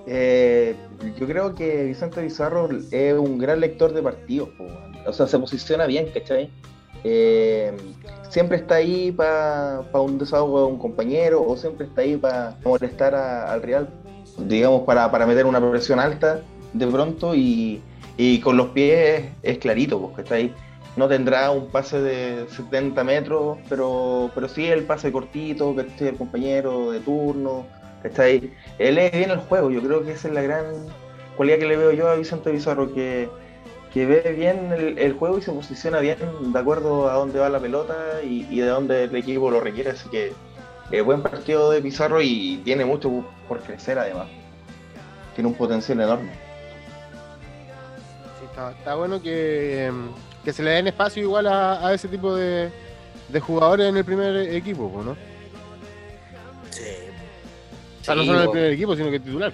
Eh, yo creo que Vicente Bizarro es un gran lector de partidos, o sea, se posiciona bien, ¿cachai? Eh, siempre está ahí para un desahogo de un compañero o siempre está ahí para molestar al rival, digamos, para, para meter una presión alta de pronto y, y con los pies es clarito, pues, ¿cachai? No tendrá un pase de 70 metros, pero, pero sí el pase cortito, ¿cachai? El compañero de turno, ¿cachai? Él lee bien el juego, yo creo que esa es la gran cualidad que le veo yo a Vicente Bizarro, que, que ve bien el, juego y se posiciona bien de acuerdo a dónde va la pelota y, de dónde el equipo lo requiere, así que eh, buen partido de Pizarro y tiene mucho por crecer además. Tiene un potencial enorme. Está, está bueno que, em, que se le den espacio igual a, a ese tipo de, de jugadores en el primer equipo, po, ¿no? O sea, no Sí, solo en el primer equipo, sino que titular.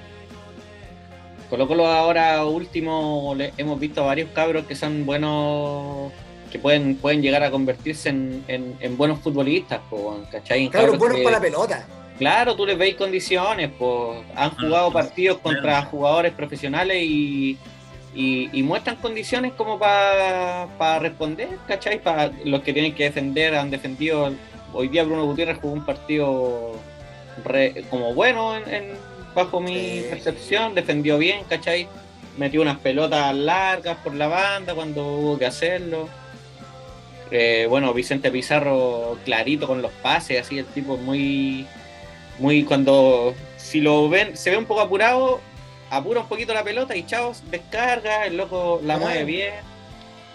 Colo Colo ahora último le- hemos visto varios cabros que son buenos, que pueden, pueden llegar a convertirse en, en- en buenos futbolistas, po, ¿cachai? En Claro, cabros buenos que- para la pelota. Claro, tú les veis condiciones, pues han jugado partidos contra jugadores profesionales y, y- y muestran condiciones como para responder, ¿cachai? Para los que tienen que defender, han defendido. Hoy día Bruno Gutiérrez jugó un partido re- como bueno en, en- bajo mi percepción, defendió bien, ¿cachai? Metió unas pelotas largas por la banda cuando hubo que hacerlo. Eh, bueno, Vicente Pizarro clarito con los pases, así el tipo muy, muy cuando si lo ven, se ve un poco apurado, apura un poquito la pelota y chavos, descarga, el loco la Claro. mueve bien.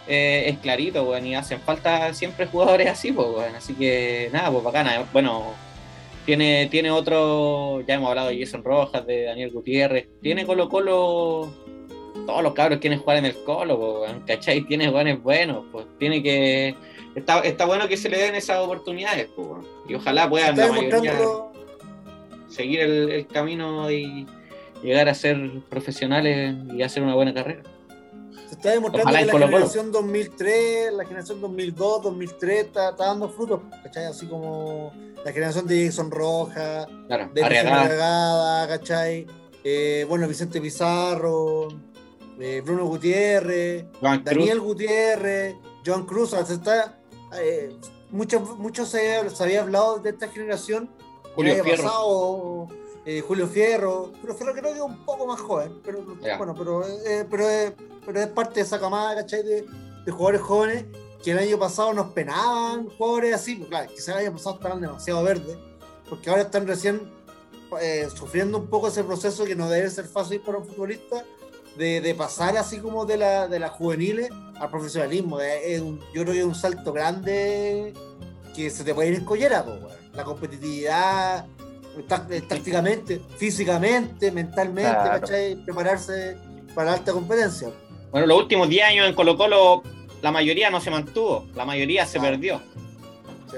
Eh, es clarito, weón, y hacen falta siempre jugadores así, pues, weón. Así que nada, pues bacana. Bueno, tiene, tiene otro, ya hemos hablado de Jason Rojas, de Daniel Gutiérrez, tiene Colo Colo, todos los cabros quieren jugar en el Colo, pues, weón, ¿cachai? Tiene buenos buenos, pues tiene que, está, está bueno que se le den esas oportunidades, pues, weón. y ojalá puedan la mayoría seguir el, el camino y llegar a ser profesionales y hacer una buena carrera. se está demostrando Ojalá que la generación 2003, la generación 2002, 2003 está, está dando frutos, ¿cachai? Así como la generación de Jason Rojas, Claro, de Arriagada, ¿cachai? Eh, bueno, Vicente Pizarro, eh, Bruno Gutiérrez, Juan Cruz, Daniel Gutiérrez, John Cruz, o sea, se está, eh, mucho, mucho se, se había hablado de esta generación Julio Fierro. pasado, eh, Julio Fierro, Julio Fierro creo que es un poco más joven, pero bueno, pero, eh, pero, es- pero es parte de esa camada, ¿cachai? De, de jugadores jóvenes que el año pasado nos penaban, jugadores así, pues claro, quizás el año pasado estaban demasiado verdes, porque ahora están recién eh, sufriendo un poco ese proceso que no debe ser fácil para un futbolista de, de pasar así como de la, de las juveniles al profesionalismo. Es- es un- yo creo que es un salto grande que se te puede ir en collera, weón. la competitividad, tácticamente, físicamente, mentalmente, Claro. ¿cachai? prepararse para la alta competencia. Bueno, los últimos 10 años en Colo Colo, la mayoría no se mantuvo, la mayoría se Ah. perdió. Sí.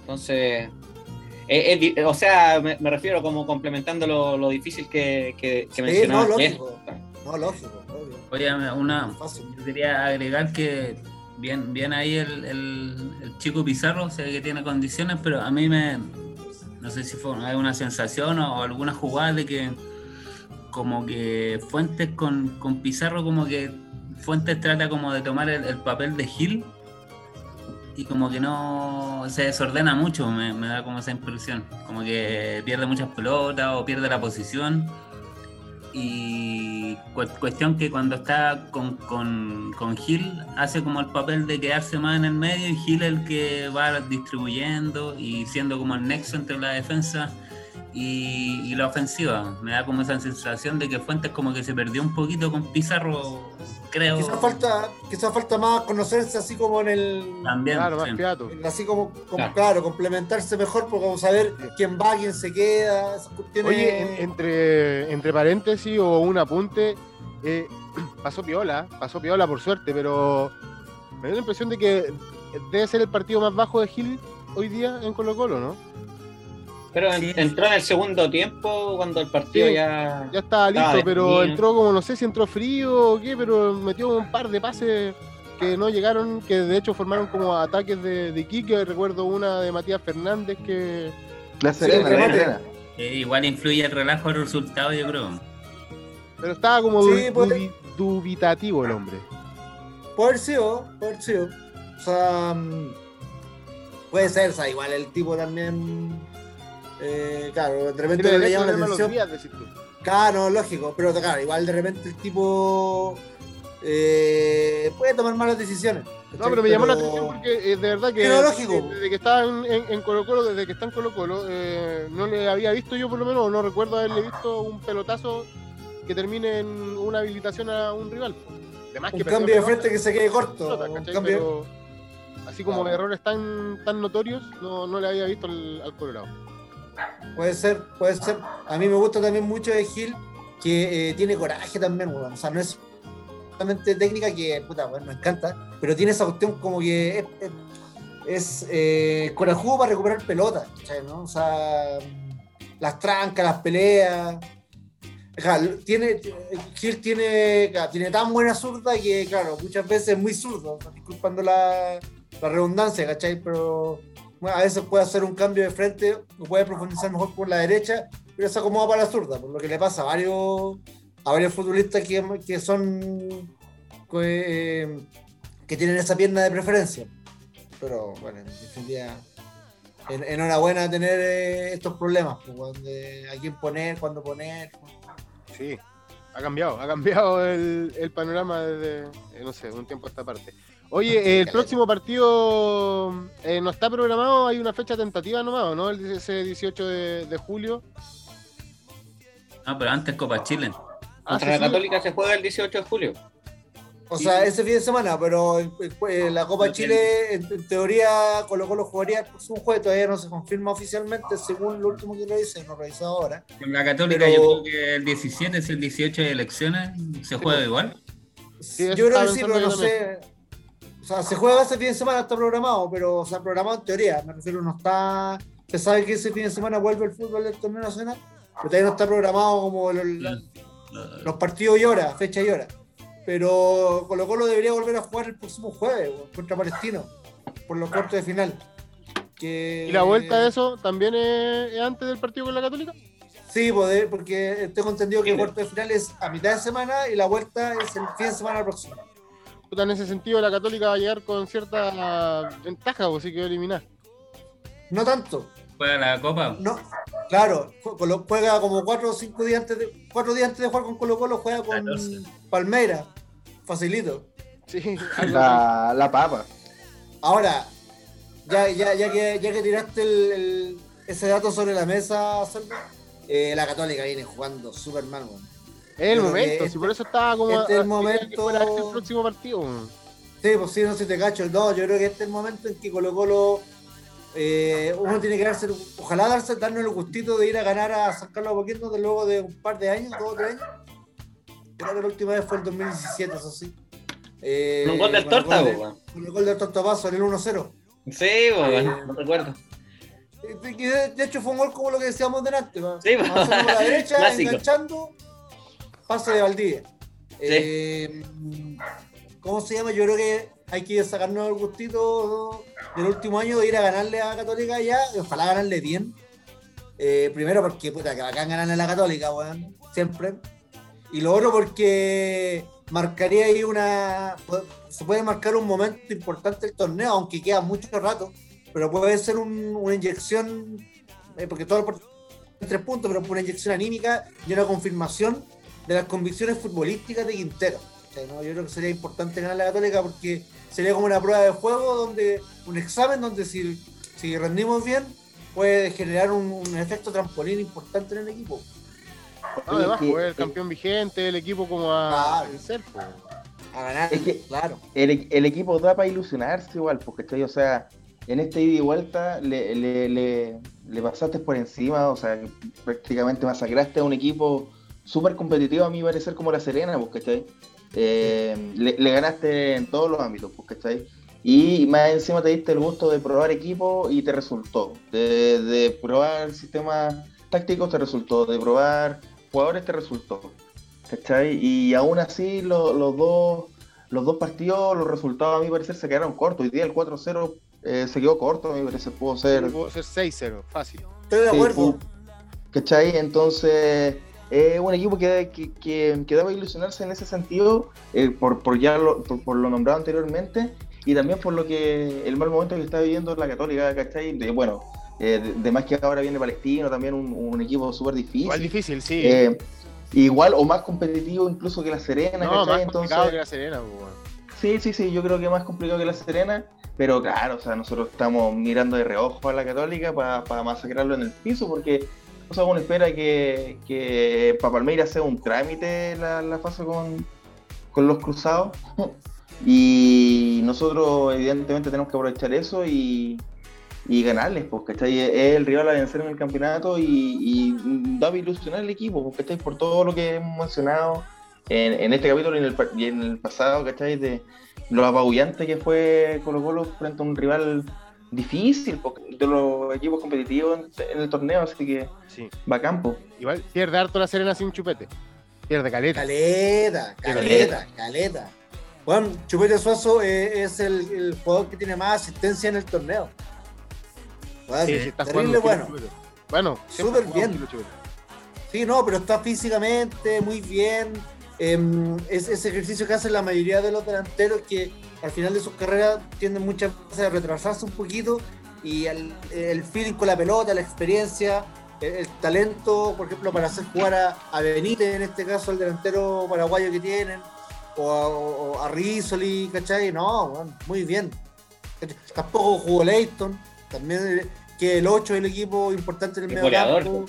Entonces, eh, es o sea, me, me refiero como complementando lo, lo difícil que, que, que Sí, mencionaba. no, lógico. No, lógico, obvio. Oye, una, yo quería agregar que bien, bien ahí el, el- el chico Pizarro, sé que tiene condiciones, pero a mí me, no sé si fue una, sensación o, alguna jugada de que como que Fuentes con, con Pizarro, como que Fuentes trata como de tomar el, el papel de Gil y como que no se desordena mucho, me, me da como esa impresión, como que pierde muchas pelotas o pierde la posición y cu- cuestión que cuando está con, con, con Gil hace como el papel de quedarse más en el medio y Gil el que va distribuyendo y siendo como el nexo entre la defensa y, y la ofensiva. Me da como esa sensación de que Fuentes como que se perdió un poquito con Pizarro, creo. Quizás falta, quizás falta más conocerse así como en el. También. Claro, más sí. Así como, como Claro. claro. complementarse mejor, porque vamos a ver quién va, quién se queda, cuestiones. Oye, en- entre, entre paréntesis o un apunte, eh, pasó piola, pasó piola por suerte, pero me da la impresión de que debe ser el partido más bajo de Gil hoy día en Colo Colo, ¿no? Pero en- Sí. entró en el segundo tiempo cuando el partido Sí. ya. Ya estaba listo, Estaba pero entró como, no sé si entró frío o qué, pero metió un par de pases que no llegaron, que de hecho formaron como ataques de, de Quique. Recuerdo una de Matías Fernández que... La Serena, Sí, la remate. Serena. Eh, igual influye el relajo del resultado, yo creo. Pero estaba como Sí, du- dubi- dubitativo el hombre. Sido, puede haber sido. O sea, mm, puede ser, o sea, igual el tipo también. Eh, claro, de repente le llama la atención. días. Claro, lógico, pero claro, igual de repente el tipo eh, puede tomar malas decisiones. No, pero me llamó la atención porque eh, de verdad que Pero lógico. eh, desde que estaba en, en- en Colo Colo, desde que está en Colo Colo, no le había visto yo por lo menos, o no recuerdo haberle visto un pelotazo que termine en una habilitación a un rival. Un que cambio de frente que se quede corto. pelota, un ¿cachai? cambio- Pero así como Claro. errores tan, tan notorios, no, no le había visto al, al Colorado. Puede ser, puede ser. A mí me gusta también mucho de Gil que eh, tiene coraje también, weón. O sea, no es solamente técnica que, puta, bueno, me encanta, pero tiene esa cuestión como que es, es, eh, corajudo para recuperar pelota, ¿cachai, no? O sea, las trancas, las peleas. Gil tiene, tiene tan buena zurda que, claro, muchas veces es muy zurdo, disculpando la, la redundancia, ¿cachai? Pero a veces puede hacer un cambio de frente, puede profundizar mejor por la derecha, pero se acomoda para la zurda, por lo que le pasa a varios, a varios futbolistas que, que son que, que tienen esa pierna de preferencia. Pero bueno, en definitiva, en- enhorabuena tener eh, estos problemas, pues, a quién poner, cuándo poner. Sí, ha cambiado, ha cambiado el, el panorama desde, eh, no sé, un tiempo a esta parte. Oye, el próximo partido eh, no está programado, hay una fecha tentativa nomás, ¿no? El, ese 18 de, de julio. No, pero antes Copa Chile. Ah, Contra sí, la sí. Católica se juega el 18 de julio. O sea, ese fin de semana, pero en- en la Copa No Chile, en, en teoría, Colo Colo jugaría el próximo jueves, todavía no se confirma oficialmente, según lo último que lo hice, no revisado ahora. Con la Católica Pero- yo creo que el 17 es el 18 de elecciones, se juega igual. Sí, yo creo que sí, pero no sé. O sea, se juega ese fin de semana, está programado, pero, o sea, programado en teoría, me refiero, no está. Se sabe que ese fin de semana vuelve el fútbol del torneo nacional, pero todavía no está programado como los partidos y horas, fecha y hora. Pero Colo Colo debería volver a jugar el próximo jueves contra Palestino, por los cuartos de final. Que... ¿Y la vuelta de eso también es, es antes del partido con la Católica? Sí, poder, porque tengo entendido que el cuarto de final es a mitad de semana y la vuelta es el fin de semana próximo. Puta, en ese sentido la Católica va a llegar con cierta ventaja, pues sí quedó eliminada. No tanto, Juega la Copa. no, claro, juega como cuatro o cinco días antes de, cuatro días antes de jugar con Colo Colo, juega con 14. Palmeira, facilito. Sí. La, la papa. Ahora, ya, ya, ya, que, ya que tiraste el- el- ese dato sobre la mesa, Salva, eh, la Católica viene jugando súper mal, weón. Es el momento, si por eso estaba como. este es el momento- que fuera este el próximo partido. Sí, pues sí, no sé si te cacho. No, yo creo que este es el momento en que Colo Colo eh, uno tiene que darse, ojalá darse, darnos el gustito de ir a ganar a San Carlos de Apoquindo de luego de un par de años, dos o tres años. Creo que la última vez fue el 2017, eso sí. Eh, Con un gol del con el torta, gol de- weón. Con el gol del tortapaso en el 1-0. Sí, weón, no recuerdo. Eh, De, hecho fue un gol como lo que decíamos delante. Sí. Avanzando por la derecha, Clásico. enganchando, pase de Valdivia. Eh, ¿Cómo se llama? Yo creo que hay que sacarnos el gustito del último año de ir a ganarle a Católica ya, ojalá ganarle bien. Eh, primero porque puta, que bacán ganarle a la Católica, weón, siempre. Y lo otro porque marcaría ahí una. Se puede marcar un momento importante del torneo, aunque queda mucho rato, pero puede ser un- una inyección, eh, porque todo el tres puntos, pero una inyección anímica y una confirmación de las convicciones futbolísticas de Quintero. O sea, ¿no? Yo creo que sería importante ganar la Católica porque sería como una prueba de juego, donde un examen donde si, si rendimos bien puede generar un, un efecto trampolín importante en el equipo. No, además, que- pues, el eh, campeón vigente, el equipo como a Claro. vencer. pues. A ganar, Es que- claro. El, e- el equipo da para ilusionarse igual, porque ¿cachai? O sea, en este ida y vuelta le, le, le, le pasaste por encima, o sea, prácticamente masacraste a un equipo súper competitivo, a mi parecer, como la Serena, pues, ¿cachai? Eh, le, le ganaste en todos los ámbitos, pues, ¿cachai? Y más encima te diste el gusto de probar equipo y te resultó. De, de probar sistemas tácticos te resultó, de probar jugadores te resultó. ¿Cachai? Y aún así lo- los dos los dos partidos, los resultados a mi parecer se quedaron cortos. Hoy día el 4-0 eh, se quedó corto, a mi parecer pudo ser. Pudo ser 6-0, fácil. Estoy de sí, acuerdo. pudo- ¿Cachai? Entonces, es un equipo que, que, que, que debe ilusionarse en ese sentido, eh, por, por ya lo, por, por lo nombrado anteriormente, y también por lo que el mal momento que está viviendo la Católica, ¿cachai? De, bueno, eh, de, de más que ahora viene Palestino, también un, un equipo súper difícil. Igual difícil, sí. Eh, igual o más competitivo incluso que la Serena, no, ¿cachai? más complicado que la Serena, pues. Sí, sí, sí, yo creo que más complicado que la Serena, pero claro, o sea, nosotros estamos mirando de reojo a la Católica para masacrarlo en el piso, porque uno espera que, que para Palmeiras sea un trámite la, la fase con, con los cruzados, y nosotros evidentemente tenemos que aprovechar eso y, y ganarles, porque es el rival a vencer en el campeonato y, y da ilusionar al equipo, porque estáis por todo lo que hemos mencionado en, en este capítulo y en, el, y en el pasado, ¿cachai? De lo apabullante que fue Colo Colo frente a un rival difícil, porque de los equipos competitivos en, el torneo, así que Sí. va a campo. Igual pierde harto la Serena sin chupete. Pierde caleta. Caleta, caleta, caleta. Bueno, Chupete Suazo eh, es el, el jugador que tiene más asistencia en el torneo. Bueno, Sí, sí, está terrible jugando bueno. Bueno, Súper bien. Sí, no, pero está físicamente muy bien. Em, es ese ejercicio que hacen la mayoría de los delanteros que al final de sus carreras tienden muchas veces a retrasarse un poquito y el, el feeling con la pelota, la experiencia, el, el talento, por ejemplo, para hacer jugar a, a Benítez, en este caso, el delantero paraguayo que tienen, o a, o a Rizzoli, ¿cachai? No, bueno, muy bien. Tampoco jugó Leighton, también que el 8 es el equipo importante en el El medio campo.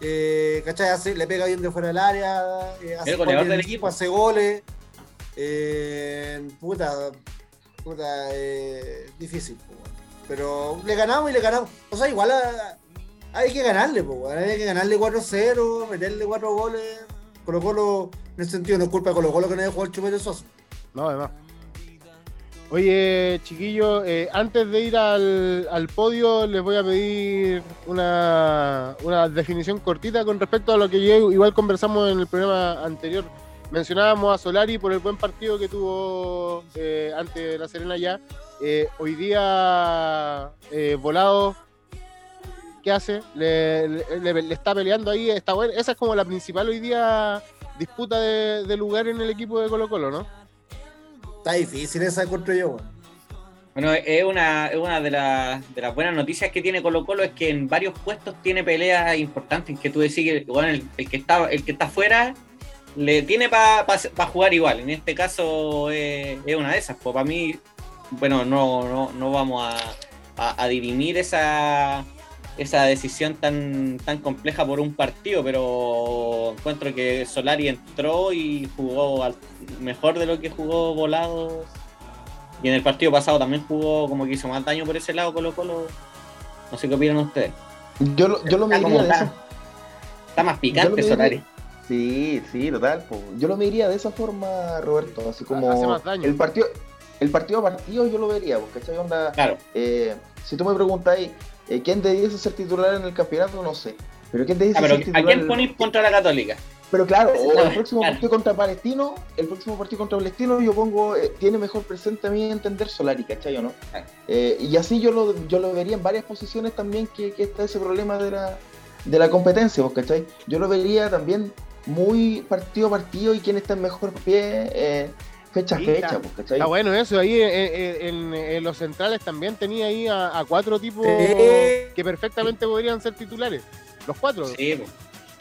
Eh, ¿cachai? Hace- le pega bien de fuera del área, eh, hace El goleador del el equipo. hace goles. Eh, puta, puta, eh, difícil, pero le ganamos y le ganamos. O sea, igual hay que ganarle, po, hay que ganarle 4-0, meterle 4 goles. Colo Colo, en ese sentido, no es culpa de Colo Colo que no haya jugado el chupete Sosa. No, además. Oye, chiquillos, eh, antes de ir al, al podio, les voy a pedir una, una definición cortita con respecto a lo que ya igual conversamos en el programa anterior. Mencionábamos a Solari por el buen partido que tuvo eh, ante la Serena ya. Eh, hoy día, eh, Volado, ¿qué hace? Le, le- le- le está peleando ahí, está bueno. Esa es como la principal hoy día disputa de, de lugar en el equipo de Colo Colo, ¿no? Está difícil esa encuentro yo. Bueno, es una, es una de, las, de las buenas noticias que tiene Colo Colo es que en varios puestos tiene peleas importantes que tú decís que bueno, el, el que está el que está fuera le tiene para jugar igual. En este caso eh, es una de esas. Pues para mí, bueno, no, no, no vamos a, a, a dirimir esa, esa decisión tan, tan compleja por un partido, pero encuentro que Solari entró y jugó al- mejor de lo que jugó Volado y en el partido pasado también jugó como que hizo más daño por ese lado Colo Colo. No sé qué opinan ustedes. Yo, lo- yo lo Está, más picante Solari. Sí, sí, total. po. Yo lo mediría de esa forma, Roberto. Así como Hace más daño. el partido, el partido a partido yo lo vería, porque esa onda. Claro, eh, si tú me preguntas ahí, eh, ¿quién debiese ser titular en el campeonato? No sé. Pero ¿quién debiese Ah, ser ¿a titular? quién en- ponéis contra la Católica? Pero claro, o el próximo claro. partido contra Palestino, el próximo partido contra Palestino yo pongo, eh, tiene mejor presente a mí entender Solari, ¿cachai o no? Claro. Eh, y así yo lo, yo lo vería en varias posiciones también que, que está ese problema de la, de la competencia, ¿vos ¿cachai? Yo lo vería también muy partido a partido y quién está en mejor pie eh, fecha a fecha, está- ¿vos ¿cachai? Está bueno eso, ahí en, en- en- los centrales también tenía ahí a, a cuatro tipos Sí. que perfectamente podrían ser titulares. Los cuatro. Sí, po.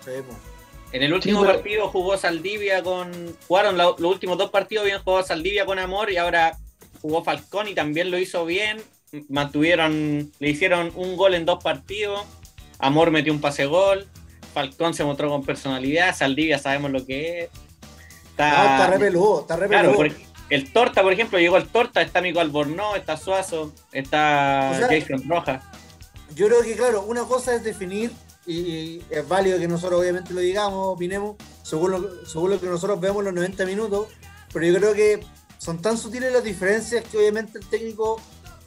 Sí, po. En el último pero- partido jugó Saldivia con. Jugaron la- los últimos dos partidos, bien jugó Saldivia con Amor y ahora jugó Falcón y también lo hizo bien. Mantuvieron, le hicieron un gol en dos partidos. Amor metió un pase gol. Falcón se mostró con personalidad. Saldivia sabemos lo que es. No, está re peludo, está re Claro, el Torta, por ejemplo, llegó el Torta, está Mico Albornoz, está Suazo, está O sea- Jason Rojas. Yo creo que, claro, una cosa es definir, y, y es válido que nosotros obviamente lo digamos, opinemos, según lo, según lo que nosotros vemos los 90 minutos, pero yo creo que son tan sutiles las diferencias que obviamente el técnico,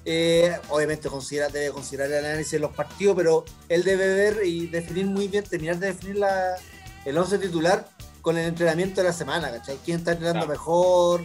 eh, obviamente considera, debe considerar el análisis de los partidos, pero él debe ver y definir muy bien, terminar de definir la, el 11 titular con el entrenamiento de la semana, ¿cachai? ¿Quién está entrenando Claro. mejor?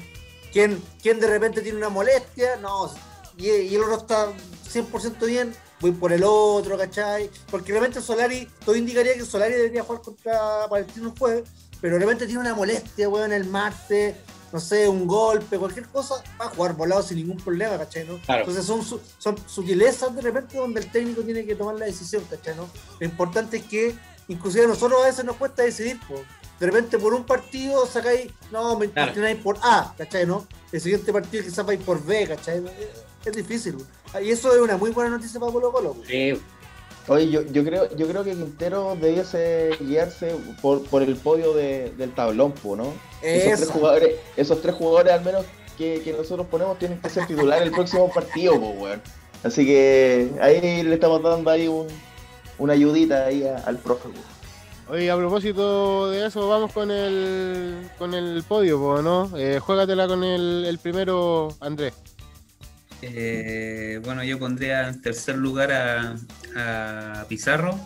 ¿Quién, ¿Quién de repente tiene una molestia? No, y, y el otro está 100% bien, voy por el otro, ¿cachai? Porque realmente Solari, todo indicaría que Solari debería jugar contra Palestino el jueves, pero realmente tiene una molestia, weón, el martes, no sé, un golpe, cualquier cosa, va a jugar volado sin ningún problema, ¿cachai? ¿no? Claro. Entonces son, su- son sutilezas de repente donde el técnico tiene que tomar la decisión, ¿cachai? ¿no? Lo importante es que, inclusive a nosotros a veces nos cuesta decidir, po. de repente por un partido sacáis, no, me Claro. por A, ¿cachai? ¿no? El siguiente partido quizás vais por B, ¿cachai? Es, es difícil, y eso es una muy buena noticia para Colo Colo. Sí, Oye, yo, yo creo yo creo que Quintero debiese guiarse por, por el podio de- del tablón, ¿no? Esos tres, jugadores, esos tres jugadores al menos que, que nosotros ponemos tienen que ser titulares el próximo partido, po, weón. Así que ahí le estamos dando ahí un, una ayudita ahí a- al profe. weón. Oye, a propósito de eso, vamos con el con el podio, po, ¿no? Eh, juégatela con el, el primero, Andrés. Eh, bueno, yo pondría en tercer lugar a, a Pizarro,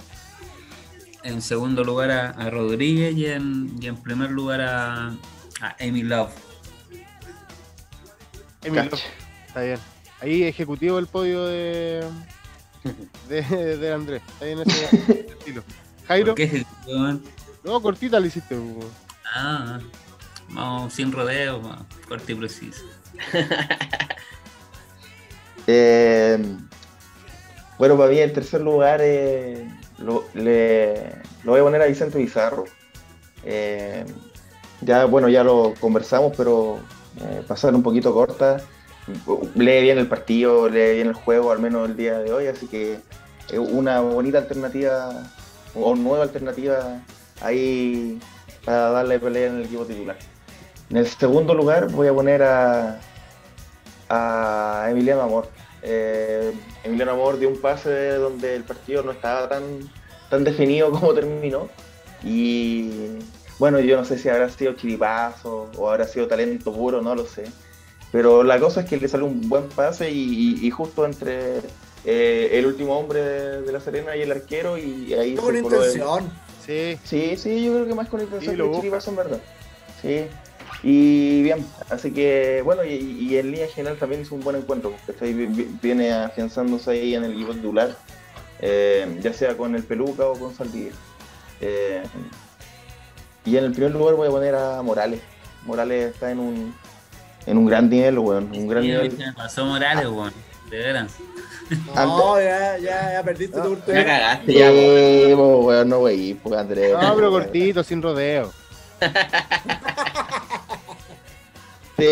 en segundo lugar a, a Rodríguez y en, y en primer lugar a, a Amy Love. Emilio. Cacha. Está bien. Ahí ejecutivo el podio de, de, de Andrés. Está bien ese estilo. Jairo, ¿Por qué no, cortita le hiciste. Ah, vamos sin rodeos, va, corto y preciso. Eh, Bueno, para mí el tercer lugar eh, lo, voy a poner a Vicente Bizarro. Eh, ya, bueno, ya lo conversamos, pero eh, pasar un poquito corta. Lee bien el partido, lee bien el juego, al menos el día de hoy, así que es una bonita alternativa o nueva alternativa ahí para darle pelea en el equipo titular. En el segundo lugar voy a poner a, a Emiliano Amor. Eh, Emiliano Amor dio un pase donde el partido no estaba tan, tan definido como terminó. Y bueno, yo no sé si habrá sido chiripazo o habrá sido talento puro, no lo sé. Pero la cosa es que le salió un buen pase y, justo entre eh, el último hombre de, La Serena y el arquero y ahí... Con intención. Sí. Sí, sí, yo creo que más con intención que chiripazo en verdad. Sí. Y bien, así que bueno, y, en línea general también hizo un buen encuentro, porque viene afianzándose ahí en el equipo titular, eh, ya sea con el Peluca o con Saldivia. Eh, y en el primer lugar voy a poner a Morales. Morales está en un, en un gran nivel, weón. Un gran nivel. pasó Morales, weón. De veras. No, ya, ya, ya perdiste tu oportunidad. Ya cagaste, ya, weón. no, wey, pues Andrés. No, pero cortito, sin rodeo. Sí,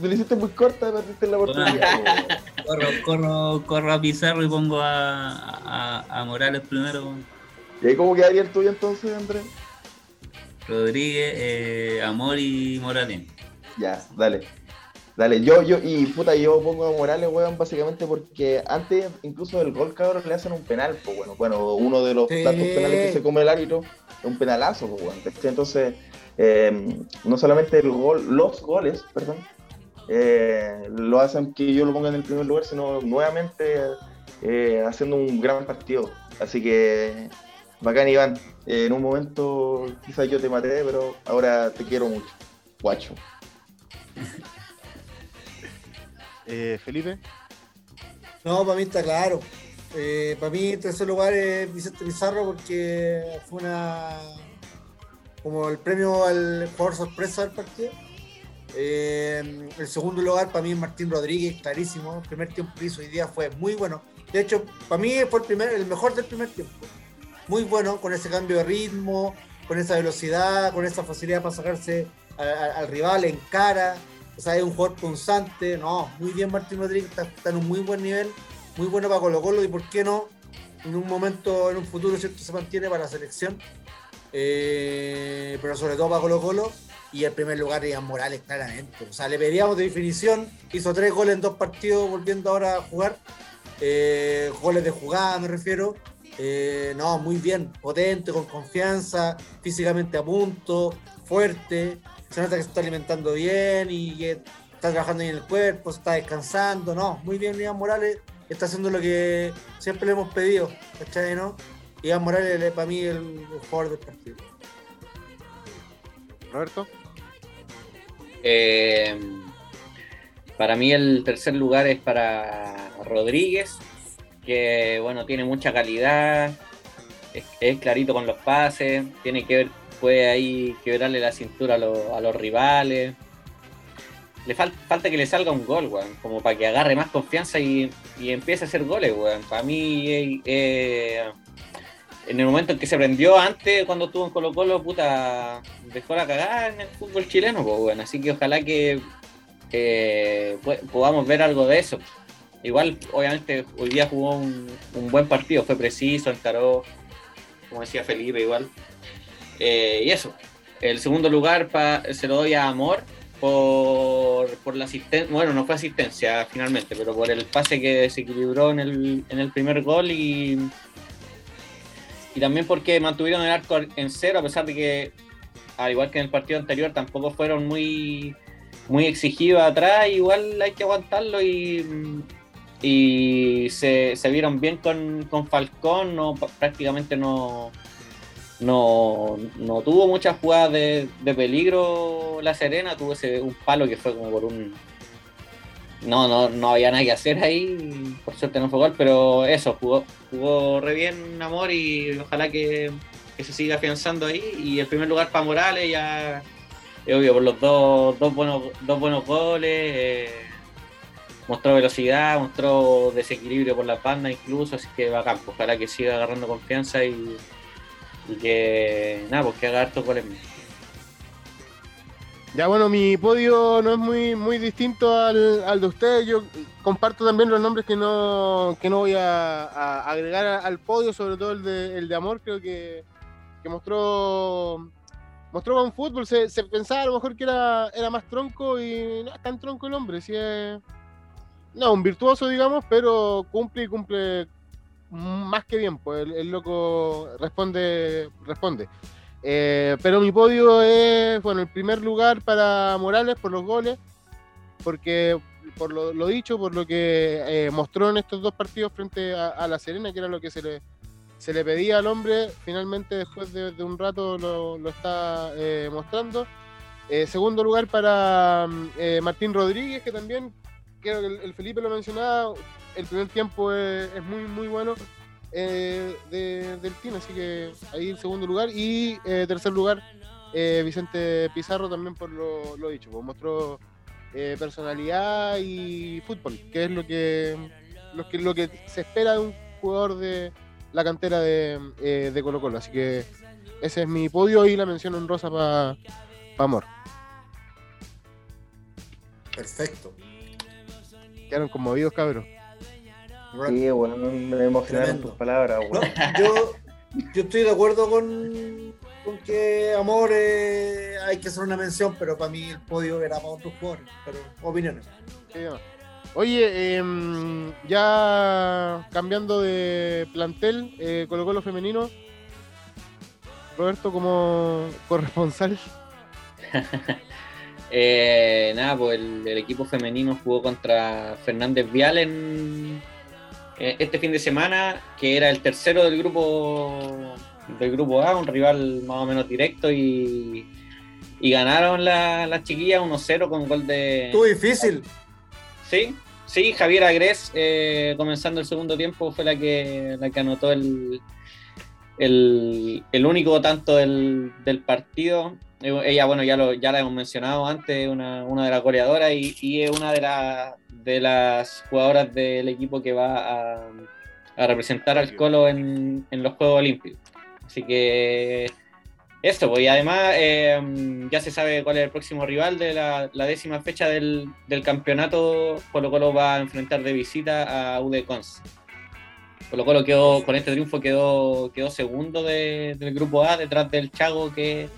me lo hiciste muy corta, perdiste la oportunidad. corro, corro, corro a Pizarro y pongo a, a, a Morales primero. ¿Y ahí cómo quedaría el tuyo entonces, Andrés? Rodríguez, eh, Amor y Morales. Ya, dale. Dale, yo, yo, y puta, yo pongo a Morales, weón, básicamente porque antes incluso del gol, cabrón, le hacen un penal, pues bueno, bueno, uno de los tantos penales que se come el árbitro es un penalazo, pues bueno. Entonces, eh, no solamente el gol, los goles, perdón, eh, lo hacen que yo lo ponga en el primer lugar, sino nuevamente eh, haciendo un gran partido. Así que, bacán Iván, en un momento quizás yo te maté, pero ahora te quiero mucho, guacho. Felipe. No, para mí está claro. para mí, en tercer lugar es Vicente Pizarro porque fue una como el premio al jugador sorpresa del partido. Eh, el segundo lugar para mí es Martín Rodríguez, clarísimo. El primer tiempo que hizo hoy día fue muy bueno. De hecho, para mí fue el, primer, el mejor del primer tiempo. Muy bueno, con ese cambio de ritmo, con esa velocidad, con esa facilidad para sacarse al rival en cara. O sea, es un jugador punzante. No, muy bien Martín Rodríguez, está, en un muy buen nivel, muy bueno para Colo Colo y por qué no, en un momento, en un futuro, ¿cierto? Se mantiene para la selección. Eh, pero sobre todo para Colo Colo. Y el primer lugar Ian Morales, claramente. O sea, le pedíamos de definición, hizo tres goles en dos partidos, volviendo ahora a jugar. Eh, goles de jugada, me refiero. Eh, no, muy bien, potente, con confianza, físicamente a punto, fuerte. Se nota que se está alimentando bien y que está trabajando en el cuerpo, está descansando. No, muy bien, Ian Morales está haciendo lo que siempre le hemos pedido. ¿Cachai, no? Iván Morales es para mí el, jugador del partido. Roberto. Eh, para mí el tercer lugar es para Rodríguez, que bueno, tiene mucha calidad, es, clarito con los pases, tiene que ver, puede ahí quebrarle la cintura a, los rivales. Le falta que le salga un gol, weón, como para que agarre más confianza y, empiece a hacer goles, weón. Para mí eh, en el momento en que se prendió antes, cuando estuvo en Colo Colo, puta, dejó la cagada en el fútbol chileno, pues bueno, así que ojalá que podamos ver algo de eso. Igual, obviamente, hoy día jugó un, buen partido, fue preciso, encaró, como decía Felipe, igual. Eh, y eso, el segundo lugar se lo doy a Amor por, por la asistencia, bueno, no fue asistencia finalmente, pero por el pase que se equilibró en el, en el primer gol y y también porque mantuvieron el arco en cero, a pesar de que, al igual que en el partido anterior, tampoco fueron muy, muy exigidos atrás, igual hay que aguantarlo y, y se, vieron bien con, Falcón, no, prácticamente no, no, tuvo muchas jugadas de, de, peligro La Serena, tuvo ese, un palo que fue como por un no, no, no había nada que hacer ahí, por suerte no fue gol, pero eso, jugó, jugó re bien Amor y ojalá que, se siga afianzando ahí. Y el primer lugar para Morales, ya, obvio, por los dos, dos, buenos, dos buenos goles. Eh, mostró velocidad, mostró desequilibrio por la bandas incluso, así que bacán, ojalá que siga agarrando confianza y, que nada, pues que haga hartos goles. Ya bueno, mi podio no es muy muy distinto al, al de ustedes. Yo comparto también los nombres que no, que no voy a, agregar al podio, sobre todo el de, el de Amor, creo que, que mostró mostró buen fútbol. Se, se pensaba a lo mejor que era, era más tronco y no es tan tronco el hombre. Sí es, no, un virtuoso, digamos, pero cumple y cumple más que bien. Pues el, el loco responde, responde. Eh, pero mi podio es, bueno, el primer lugar para Morales por los goles, porque por lo, dicho, por lo que eh, mostró en estos dos partidos frente a, La Serena, que era lo que se le, se le pedía al hombre, finalmente después de, un rato lo, lo está eh, mostrando. Eh, segundo lugar para eh, Martín Rodríguez, que también, creo que el, el Felipe lo mencionaba, el primer tiempo es, es muy, muy bueno eh, de- del team, así que ahí en segundo lugar. Y eh, tercer lugar, eh, Vicente Pizarro también por lo, lo dicho, pues mostró personalidad y fútbol, que es lo que, lo que lo que se espera de un jugador de la cantera de, de Colo Colo. Así que ese es mi podio y la mención honrosa para Amor. Perfecto. Quedaron conmovidos, cabros. Sí, bueno, me emocionaron Tremendo. tus palabras, No, yo, yo estoy de acuerdo con, con que Amor eh, hay que hacer una mención, pero para mí el podio era para otros jugadores. Pero opiniones. Oye, em, ya cambiando de plantel, eh, Colo Colo femenino, Roberto como corresponsal. Eh, nada, pues el, el equipo femenino jugó contra Fernández Vial en este fin de semana, que era el tercero del grupo del grupo A, un rival más o menos directo y, y ganaron la- las chiquillas 1-0 con gol de Estuvo difícil. sí, sí, Javier Agres eh, comenzando el segundo tiempo fue la que la que anotó el el, el único tanto del, del partido. Ella, bueno, ya, la hemos mencionado antes, una, de las goleadoras y, es una de, la- de las jugadoras del equipo que va a, representar al Colo en, los Juegos Olímpicos. Así que eso, pues, y además eh, ya se sabe cuál es el próximo rival de la, décima fecha del, campeonato. Colo Colo va a enfrentar de visita a UD. Colo Colo quedó, con este triunfo quedó, segundo de- del grupo A, detrás del Chago que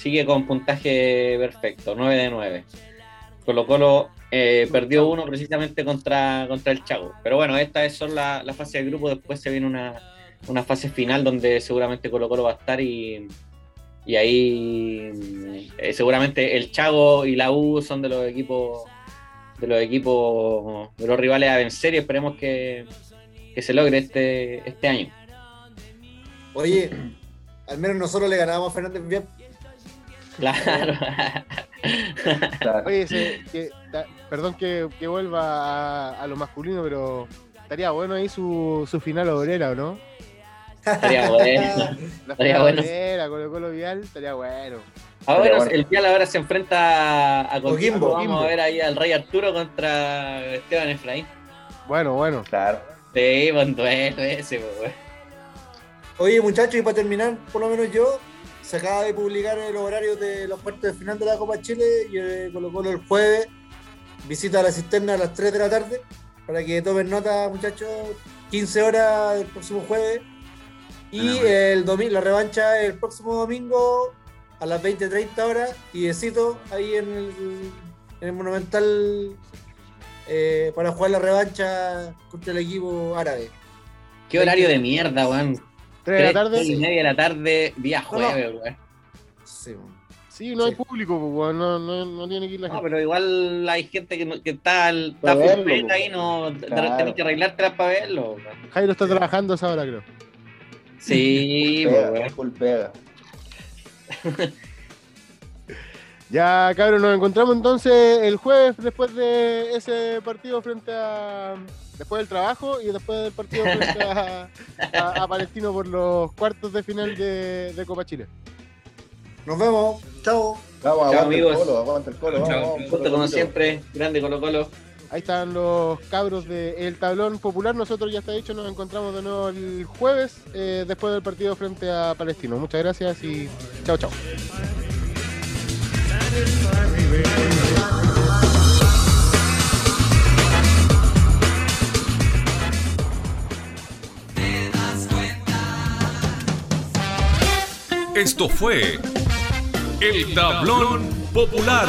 sigue con puntaje perfecto, 9 de 9. Colo Colo eh, perdió uno precisamente contra, contra el Chago. Pero bueno, esta es solo la, la fase de grupo, después se viene una, una fase final donde seguramente Colo Colo va a estar y, y ahí eh, seguramente el Chago y la U son de los equipos de los equipos de los rivales a vencer y esperemos que, que se logre este, este año. Oye, al menos nosotros le ganábamos a Fernández bien. Claro. Claro. Oye, ese- que- ta- perdón que, que vuelva a, a lo masculino, pero estaría bueno ahí su, su final obrera, ¿o no? Estaría bueno. La Estaría final bueno. obrera, Colo Colo Vial, estaría bueno. Ahora bueno. el Vial ahora se enfrenta a Coquimbo. Coquimbo. Vamos a ver ahí al Rey Arturo contra Esteban Efraín. Bueno, bueno. Claro. Sí, buen duelo ese, pues, güey. Oye, muchachos, y para terminar, por lo menos yo, se acaba de publicar el horario de los cuartos de final de la Copa Chile y eh, Colo Colo el jueves visita la cisterna a las 3 de la tarde para que tomen nota, muchachos, 15 horas el próximo jueves y el domingo, la revancha el próximo domingo a las 20-30 horas y besito ahí en el, en el Monumental eh, para jugar la revancha contra el equipo árabe. Qué horario de mierda, weón. Tres de la tarde. y media de la tarde, día No, no. jueves, weón. Sí. Sí, no hay público, pues, weón, no, no, no tiene que ir la No, gente. pero igual hay gente que, no- que está, está verlo, ahí, no, Claro. tenés que arreglártelas para verlo. weón. Jairo está trabajando a esa hora, creo. Sí, po, Ya, cabrón, nos encontramos entonces el jueves después de ese partido frente a. Después del trabajo y después del partido frente a, a- a Palestino por los cuartos de final de, de Copa Chile. Nos vemos. Chao. Chao, aguanta el amigos. colo, aguanta el colo. Chao, Vamos, Justo como siempre, grande Colo Colo. Ahí están los cabros del tablón popular. Nosotros ya está dicho, nos encontramos de nuevo el jueves eh, después del partido frente a Palestino. Muchas gracias y chao, chao. Esto fue El Tablón Popular.